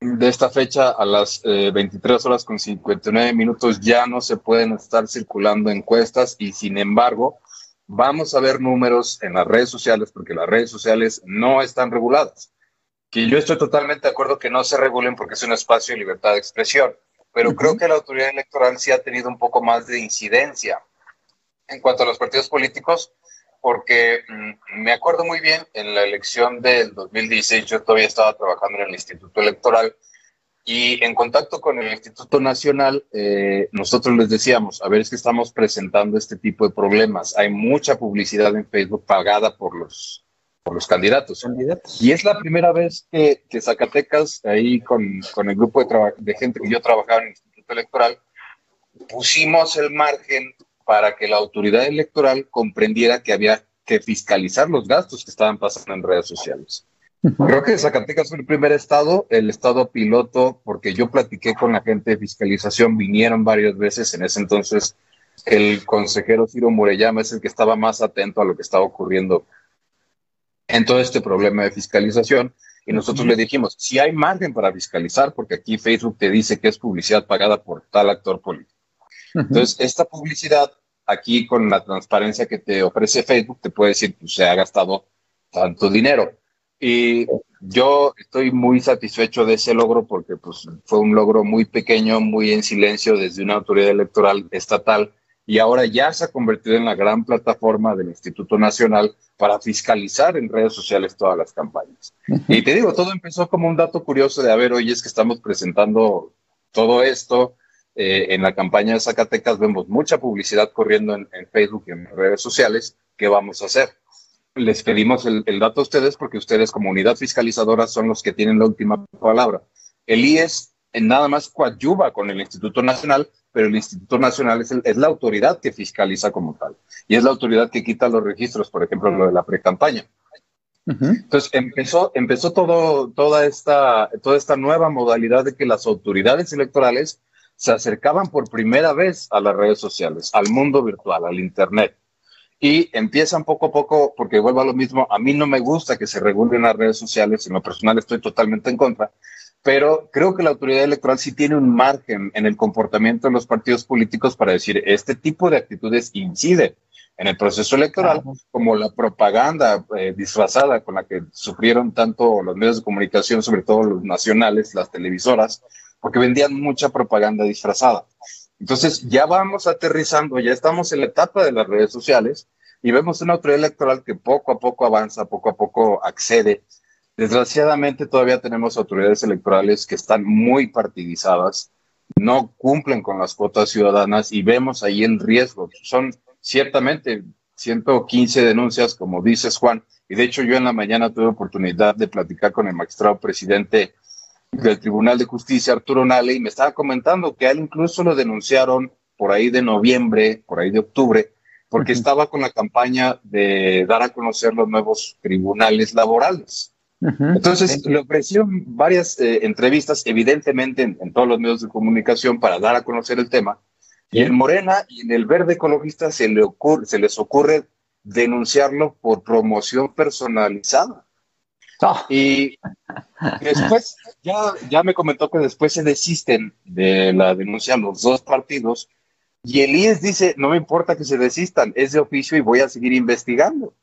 de esta fecha a las 23 eh, horas con 59 minutos ya no se pueden estar circulando encuestas y sin embargo vamos a ver números en las redes sociales porque las redes sociales no están reguladas. Que yo estoy totalmente de acuerdo que no se regulen porque es un espacio de libertad de expresión, pero creo que la autoridad electoral sí ha tenido un poco más de incidencia en cuanto a los partidos políticos porque mm, me acuerdo muy bien, en la elección del 2016 yo todavía estaba trabajando en el Instituto Electoral y en contacto con el Instituto Nacional, eh, nosotros les decíamos, a ver, es que estamos presentando este tipo de problemas. Hay mucha publicidad en Facebook pagada por los, por los candidatos. Y es la primera vez que, que Zacatecas, ahí con, con el grupo de, de gente que yo trabajaba en el Instituto Electoral, pusimos el margen para que la autoridad electoral comprendiera que había que fiscalizar los gastos que estaban pasando en redes sociales. Creo que Zacatecas fue el primer estado, el estado piloto, porque yo platiqué con la gente de fiscalización, vinieron varias veces, en ese entonces el consejero Ciro Murellama es el que estaba más atento a lo que estaba ocurriendo en todo este problema de fiscalización. Y nosotros le dijimos, si hay margen para fiscalizar, porque aquí Facebook te dice que es publicidad pagada por tal actor político. Entonces, esta publicidad aquí con la transparencia que te ofrece Facebook, te puede decir, pues se ha gastado tanto dinero. Y yo estoy muy satisfecho de ese logro porque pues, fue un logro muy pequeño, muy en silencio desde una autoridad electoral estatal y ahora ya se ha convertido en la gran plataforma del Instituto Nacional para fiscalizar en redes sociales todas las campañas. Y te digo, todo empezó como un dato curioso de, a ver, hoy es que estamos presentando todo esto, eh, en la campaña de Zacatecas vemos mucha publicidad corriendo en, Facebook y en redes sociales. ¿Qué vamos a hacer? Les pedimos el, dato a ustedes porque ustedes como unidad fiscalizadora son los que tienen la última palabra. El IES nada más coadyuva con el Instituto Nacional, pero el Instituto Nacional es, es la autoridad que fiscaliza como tal. Y es la autoridad que quita los registros, por ejemplo, lo de la pre-campaña. Entonces empezó, empezó todo, toda, esta, toda esta nueva modalidad de que las autoridades electorales se acercaban por primera vez a las redes sociales, al mundo virtual, al Internet. Y empiezan poco a poco, porque vuelvo a lo mismo, a mí no me gusta que se regulen las redes sociales, en lo personal estoy totalmente en contra, pero creo que la autoridad electoral sí tiene un margen en el comportamiento de los partidos políticos para decir, este tipo de actitudes incide en el proceso electoral, como la propaganda eh, disfrazada con la que sufrieron tanto los medios de comunicación, sobre todo los nacionales, las televisoras, porque vendían mucha propaganda disfrazada. Entonces ya vamos aterrizando, ya estamos en la etapa de las redes sociales y vemos una autoridad electoral que poco a poco avanza, poco a poco accede Desgraciadamente todavía tenemos autoridades electorales que están muy partidizadas, no cumplen con las cuotas ciudadanas y vemos ahí el riesgo. Son ciertamente 115 denuncias, como dices Juan, y de hecho yo en la mañana tuve oportunidad de platicar con el magistrado presidente del Tribunal de Justicia, Arturo Nale, y me estaba comentando que a él incluso lo denunciaron por ahí de noviembre, por ahí de octubre, porque estaba con la campaña de dar a conocer los nuevos tribunales laborales. Entonces, le ofrecieron varias eh, entrevistas, evidentemente en, todos los medios de comunicación, para dar a conocer el tema. Y en Morena y en el Verde Ecologista se, le ocurre, se les ocurre denunciarlo por promoción personalizada. Y después, ya, ya me comentó que después se desisten de la denuncia los dos partidos. Y el IES dice, no me importa que se desistan, es de oficio y voy a seguir investigando.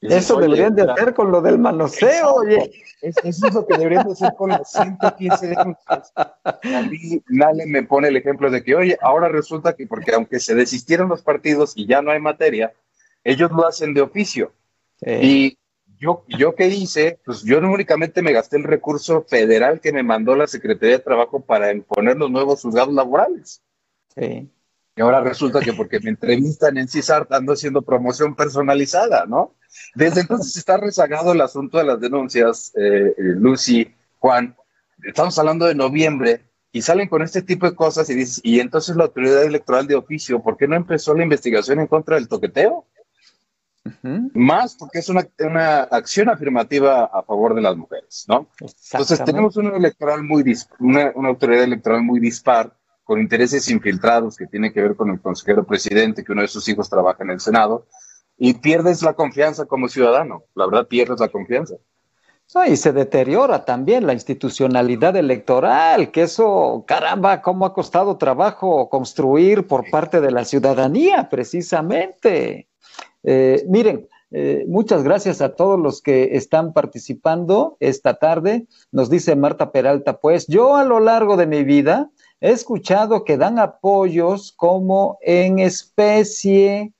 Eso deberían de hacer con lo del manoseo, oye. eso es lo que deberían de hacer con las 115 denuncias. A mí nadie me pone el ejemplo de que, oye, ahora resulta que porque aunque se desistieron los partidos y ya no hay materia, ellos lo hacen de oficio. Y yo, yo qué hice, pues yo no únicamente me gasté el recurso federal que me mandó la Secretaría de Trabajo para imponer los nuevos juzgados laborales. Sí. Y ahora resulta que porque me entrevistan en CISAR ando haciendo promoción personalizada, ¿no? Desde entonces está rezagado el asunto de las denuncias, eh, eh, Lucy, Juan. Estamos hablando de noviembre y salen con este tipo de cosas y dices, y entonces la autoridad electoral de oficio, ¿por qué no empezó la investigación en contra del toqueteo? Más porque es una, una, acción afirmativa a favor de las mujeres, ¿no? Entonces tenemos una, electoral muy una, una autoridad electoral muy dispar con intereses infiltrados que tiene que ver con el consejero presidente, que uno de sus hijos trabaja en el Senado, y pierdes la confianza como ciudadano. La verdad, pierdes la confianza. y se deteriora también la institucionalidad electoral, que eso, caramba, cómo ha costado trabajo construir por parte de la ciudadanía, precisamente. Eh, miren, eh, muchas gracias a todos los que están participando esta tarde. Nos dice Marta Peralta, pues yo a lo largo de mi vida He escuchado que dan apoyos como en especie,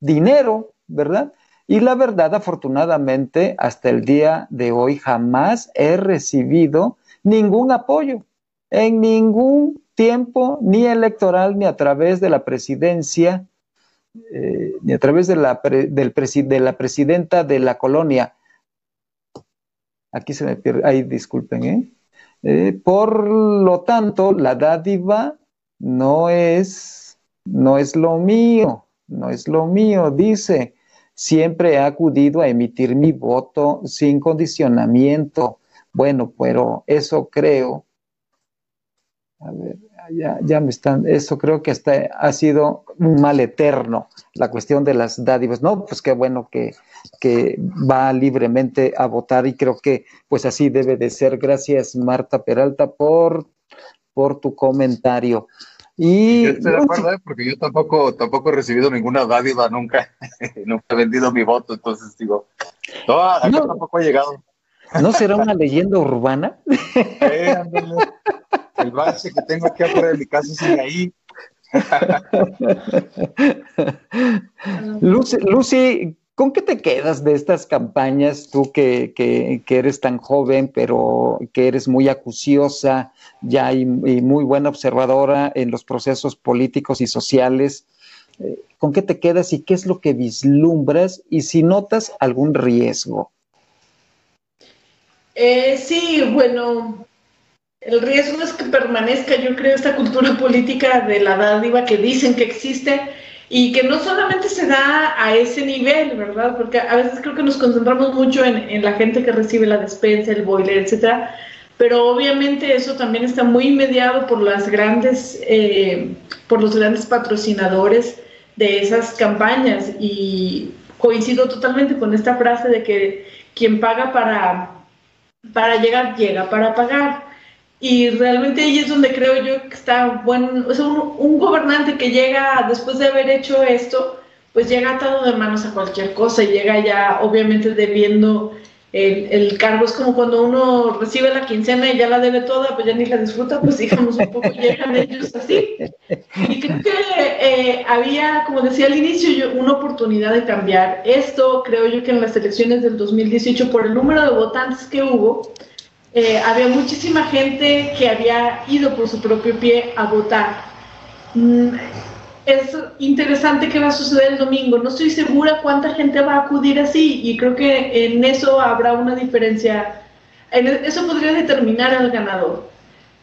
dinero, ¿verdad? Y la verdad, afortunadamente, hasta el día de hoy jamás he recibido ningún apoyo en ningún tiempo, ni electoral, ni a través de la presidencia, eh, a través de la, del de la presidenta de la colonia. Aquí se me pierde, ahí disculpen, ¿eh? Eh, por lo tanto, la dádiva no es, no es lo mío, no es lo mío, dice. Siempre he acudido a emitir mi voto sin condicionamiento. Bueno, pero eso creo. A ver, ya, ya me están, eso creo que hasta ha sido un mal eterno, la cuestión de las dádivas. No, pues qué bueno que, que va libremente a votar y creo que pues así debe de ser. Gracias Marta Peralta por, por tu comentario. Y, estoy de acuerdo, ¿eh? porque yo tampoco, tampoco he recibido ninguna dádiva nunca, [laughs] nunca he vendido mi voto, entonces digo, no, acá tampoco ha llegado. ¿No será una leyenda urbana? [laughs] Eh, El base que tengo aquí afuera de mi casa sigue ahí. Lucy, Lucy, ¿con qué te quedas de estas campañas? Tú que, que, eres tan joven, pero que eres muy acuciosa ya y, muy buena observadora en los procesos políticos y sociales. Eh, ¿Con qué te quedas y qué es lo que vislumbras y si notas algún riesgo? Eh, sí, bueno, el riesgo es que permanezca, yo creo, esta cultura política de la dádiva que dicen que existe y que no solamente se da a ese nivel, ¿verdad? Porque a veces creo que nos concentramos mucho en, la gente que recibe la despensa, el boiler, etcétera, pero obviamente eso también está muy mediado por las grandes, eh, por los grandes patrocinadores de esas campañas y coincido totalmente con esta frase de que quien paga para para llegar llega para pagar. Y realmente ahí es donde creo yo que está bueno, o sea, un, gobernante que llega después de haber hecho esto, pues llega atado de manos a cualquier cosa y llega ya obviamente debiendo el, el, cargo. Es como cuando uno recibe la quincena y ya la debe toda, pues ya ni la disfruta, pues [laughs] digamos un poco llegan ellos así. Y creo que eh, había, como decía al inicio, yo, una oportunidad de cambiar esto. Creo yo que en las elecciones del 2018, por el número de votantes que hubo, eh, había muchísima gente que había ido por su propio pie a votar. Mm, es interesante qué va a suceder el domingo. No estoy segura cuánta gente va a acudir así y creo que en eso habrá una diferencia. En e, eso podría determinar al ganador,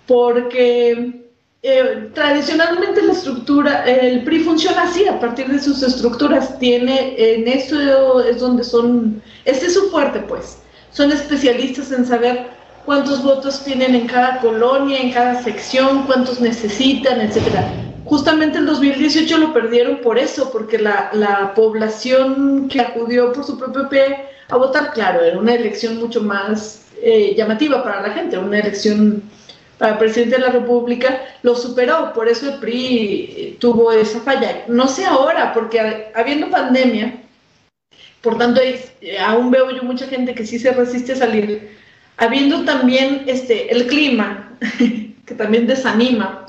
porque eh, tradicionalmente la estructura, el PRI funciona así, a partir de sus estructuras. Tiene, en eso es donde son, este es su fuerte, pues. Son especialistas en saber cuántos votos tienen en cada colonia, en cada sección, cuántos necesitan, etcétera. Justamente en 2018 lo perdieron por eso, porque la, la población que acudió por su propio pie a votar, claro, era una elección mucho más eh, llamativa para la gente, una elección para presidente de la República, lo superó, por eso el PRI tuvo esa falla. No sé ahora, porque habiendo pandemia, por tanto, aún veo yo mucha gente que sí se resiste a salir habiendo también este, el clima, [laughs] que también desanima,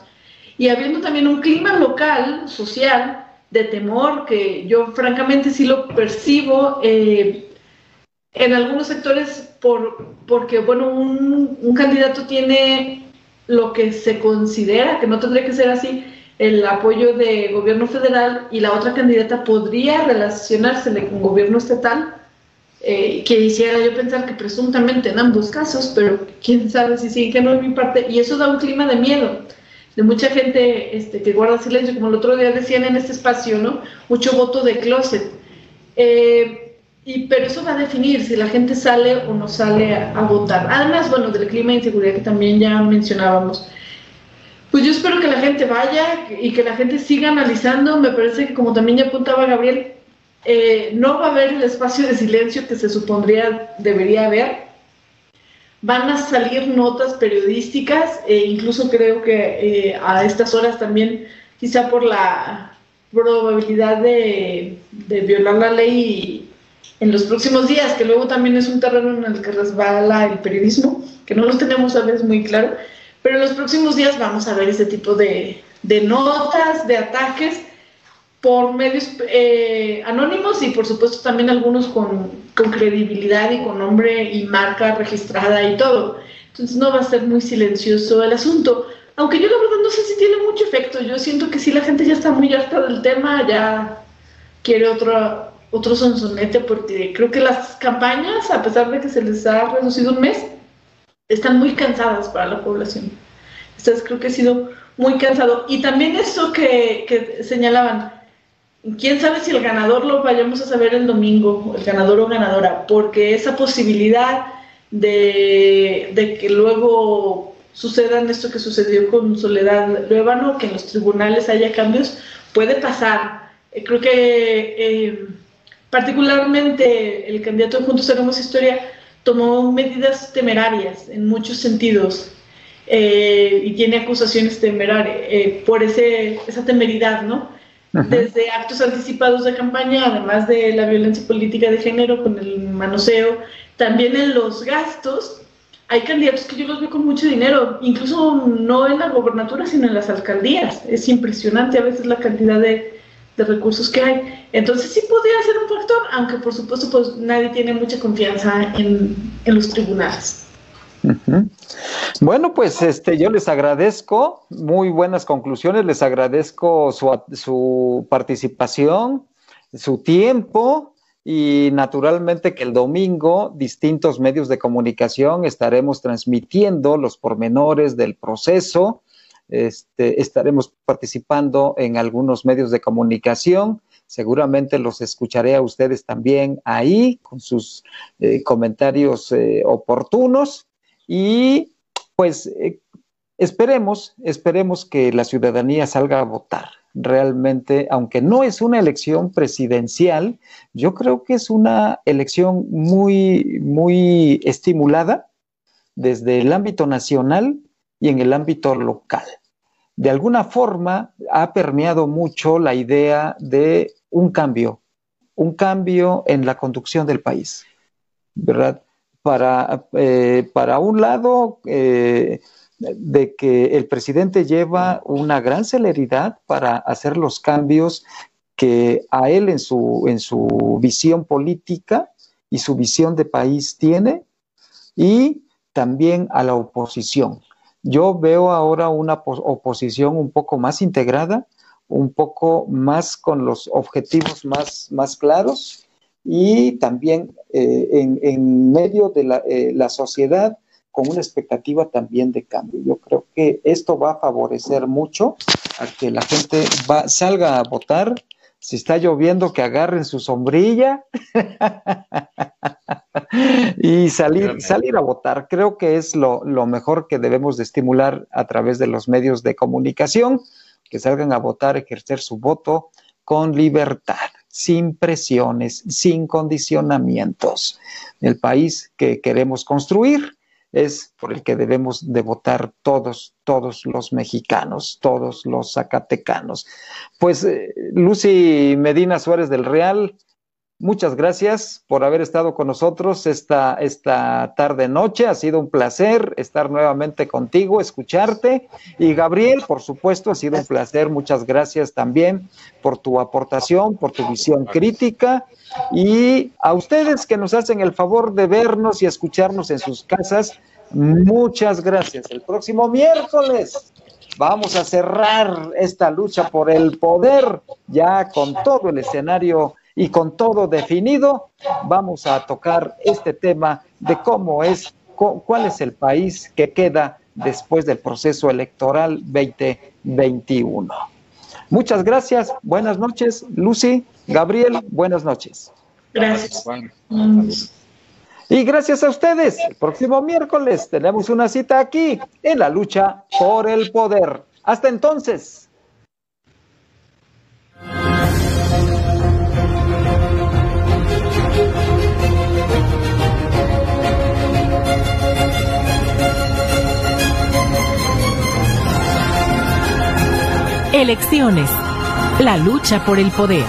y habiendo también un clima local, social, de temor, que yo francamente sí lo percibo eh, en algunos sectores por, porque, bueno, un, candidato tiene lo que se considera, que no tendría que ser así, el apoyo de gobierno federal y la otra candidata podría relacionársele con gobierno estatal eh, que hiciera yo pensar que presuntamente en ambos casos, pero quién sabe si sí, que no es mi parte, y eso da un clima de miedo, de mucha gente este, que guarda silencio, como el otro día decían en este espacio, ¿no? Mucho voto de closet. Eh, y, pero eso va a definir si la gente sale o no sale a, a, votar. Además, bueno, del clima de inseguridad que también ya mencionábamos. Pues yo espero que la gente vaya y que la gente siga analizando. Me parece que como también ya apuntaba Gabriel, eh, no va a haber el espacio de silencio que se supondría debería haber. Van a salir notas periodísticas e incluso creo que eh, a estas horas también, quizá por la probabilidad de, violar la ley en los próximos días, que luego también es un terreno en el que resbala el periodismo, que no lo tenemos a veces muy claro, pero en los próximos días vamos a ver ese tipo de notas, de ataques por medios eh, anónimos y por supuesto también algunos con, con, credibilidad y con nombre y marca registrada y todo. Entonces no va a ser muy silencioso el asunto. Aunque yo la verdad no sé si tiene mucho efecto. Yo siento que si la gente ya está muy harta del tema, ya quiere otro, otro sonsonete porque creo que las campañas, a pesar de que se les ha reducido un mes, están muy cansadas para la población. Entonces creo que ha sido muy cansado. Y también eso que, que señalaban, quién sabe si el ganador lo vayamos a saber el domingo, el ganador o ganadora, porque esa posibilidad de, que luego suceda esto que sucedió con Soledad Luevano, que en los tribunales haya cambios, puede pasar. Eh, creo que eh, particularmente el candidato de Juntos Haremos Historia tomó medidas temerarias en muchos sentidos eh, y tiene acusaciones temerarias por ese, esa temeridad, ¿no? Desde actos anticipados de campaña, además de la violencia política de género con el manoseo, también en los gastos. Hay candidatos que yo los veo con mucho dinero, incluso no en la gobernatura, sino en las alcaldías. Es impresionante a veces la cantidad de, de recursos que hay. Entonces sí podría ser un factor, aunque por supuesto pues nadie tiene mucha confianza en, en los tribunales. Bueno, pues este, yo les agradezco, muy buenas conclusiones, les agradezco su, su participación, su tiempo y naturalmente que el domingo distintos medios de comunicación estaremos transmitiendo los pormenores del proceso, este, estaremos participando en algunos medios de comunicación seguramente los escucharé a ustedes también ahí con sus eh, comentarios eh, oportunos y pues eh, esperemos, esperemos que la ciudadanía salga a votar. Realmente, aunque no es una elección presidencial, yo creo que es una elección muy, muy estimulada desde el ámbito nacional y en el ámbito local. De alguna forma ha permeado mucho la idea de un cambio, un cambio en la conducción del país, ¿verdad? Para, eh, para un lado, eh, de que el presidente lleva una gran celeridad para hacer los cambios que a él en su, en su visión política y su visión de país tiene, y también a la oposición. Yo veo ahora una oposición un poco más integrada, un poco más con los objetivos más, más claros y también eh, en, medio de la, eh, la, sociedad con una expectativa también de cambio. Yo creo que esto va a favorecer mucho a que la gente va, salga a votar. Si está lloviendo, que agarren su sombrilla [laughs] y salir, salir a votar. Creo que es lo, lo mejor que debemos de estimular a través de los medios de comunicación, que salgan a votar, ejercer su voto con libertad, sin presiones, sin condicionamientos. El país que queremos construir es por el que debemos de votar todos, todos los mexicanos, todos los zacatecanos. Pues eh, Lucy Medina Suárez del Real, muchas gracias por haber estado con nosotros esta, esta tarde noche. Ha sido un placer estar nuevamente contigo, escucharte. Y Gabriel, por supuesto, ha sido un placer. Muchas gracias también por tu aportación, por tu visión crítica y a ustedes que nos hacen el favor de vernos y escucharnos en sus casas, muchas gracias. El próximo miércoles vamos a cerrar esta lucha por el poder ya con todo el escenario y con todo definido. Vamos a tocar este tema de cómo es, cuál es el país que queda después del proceso electoral 2021. Muchas gracias. Buenas noches, Lucy. Gabriel, buenas noches. Gracias. Y gracias a ustedes. El próximo miércoles tenemos una cita aquí en la lucha por el poder. Hasta entonces. Elecciones. La lucha por el poder.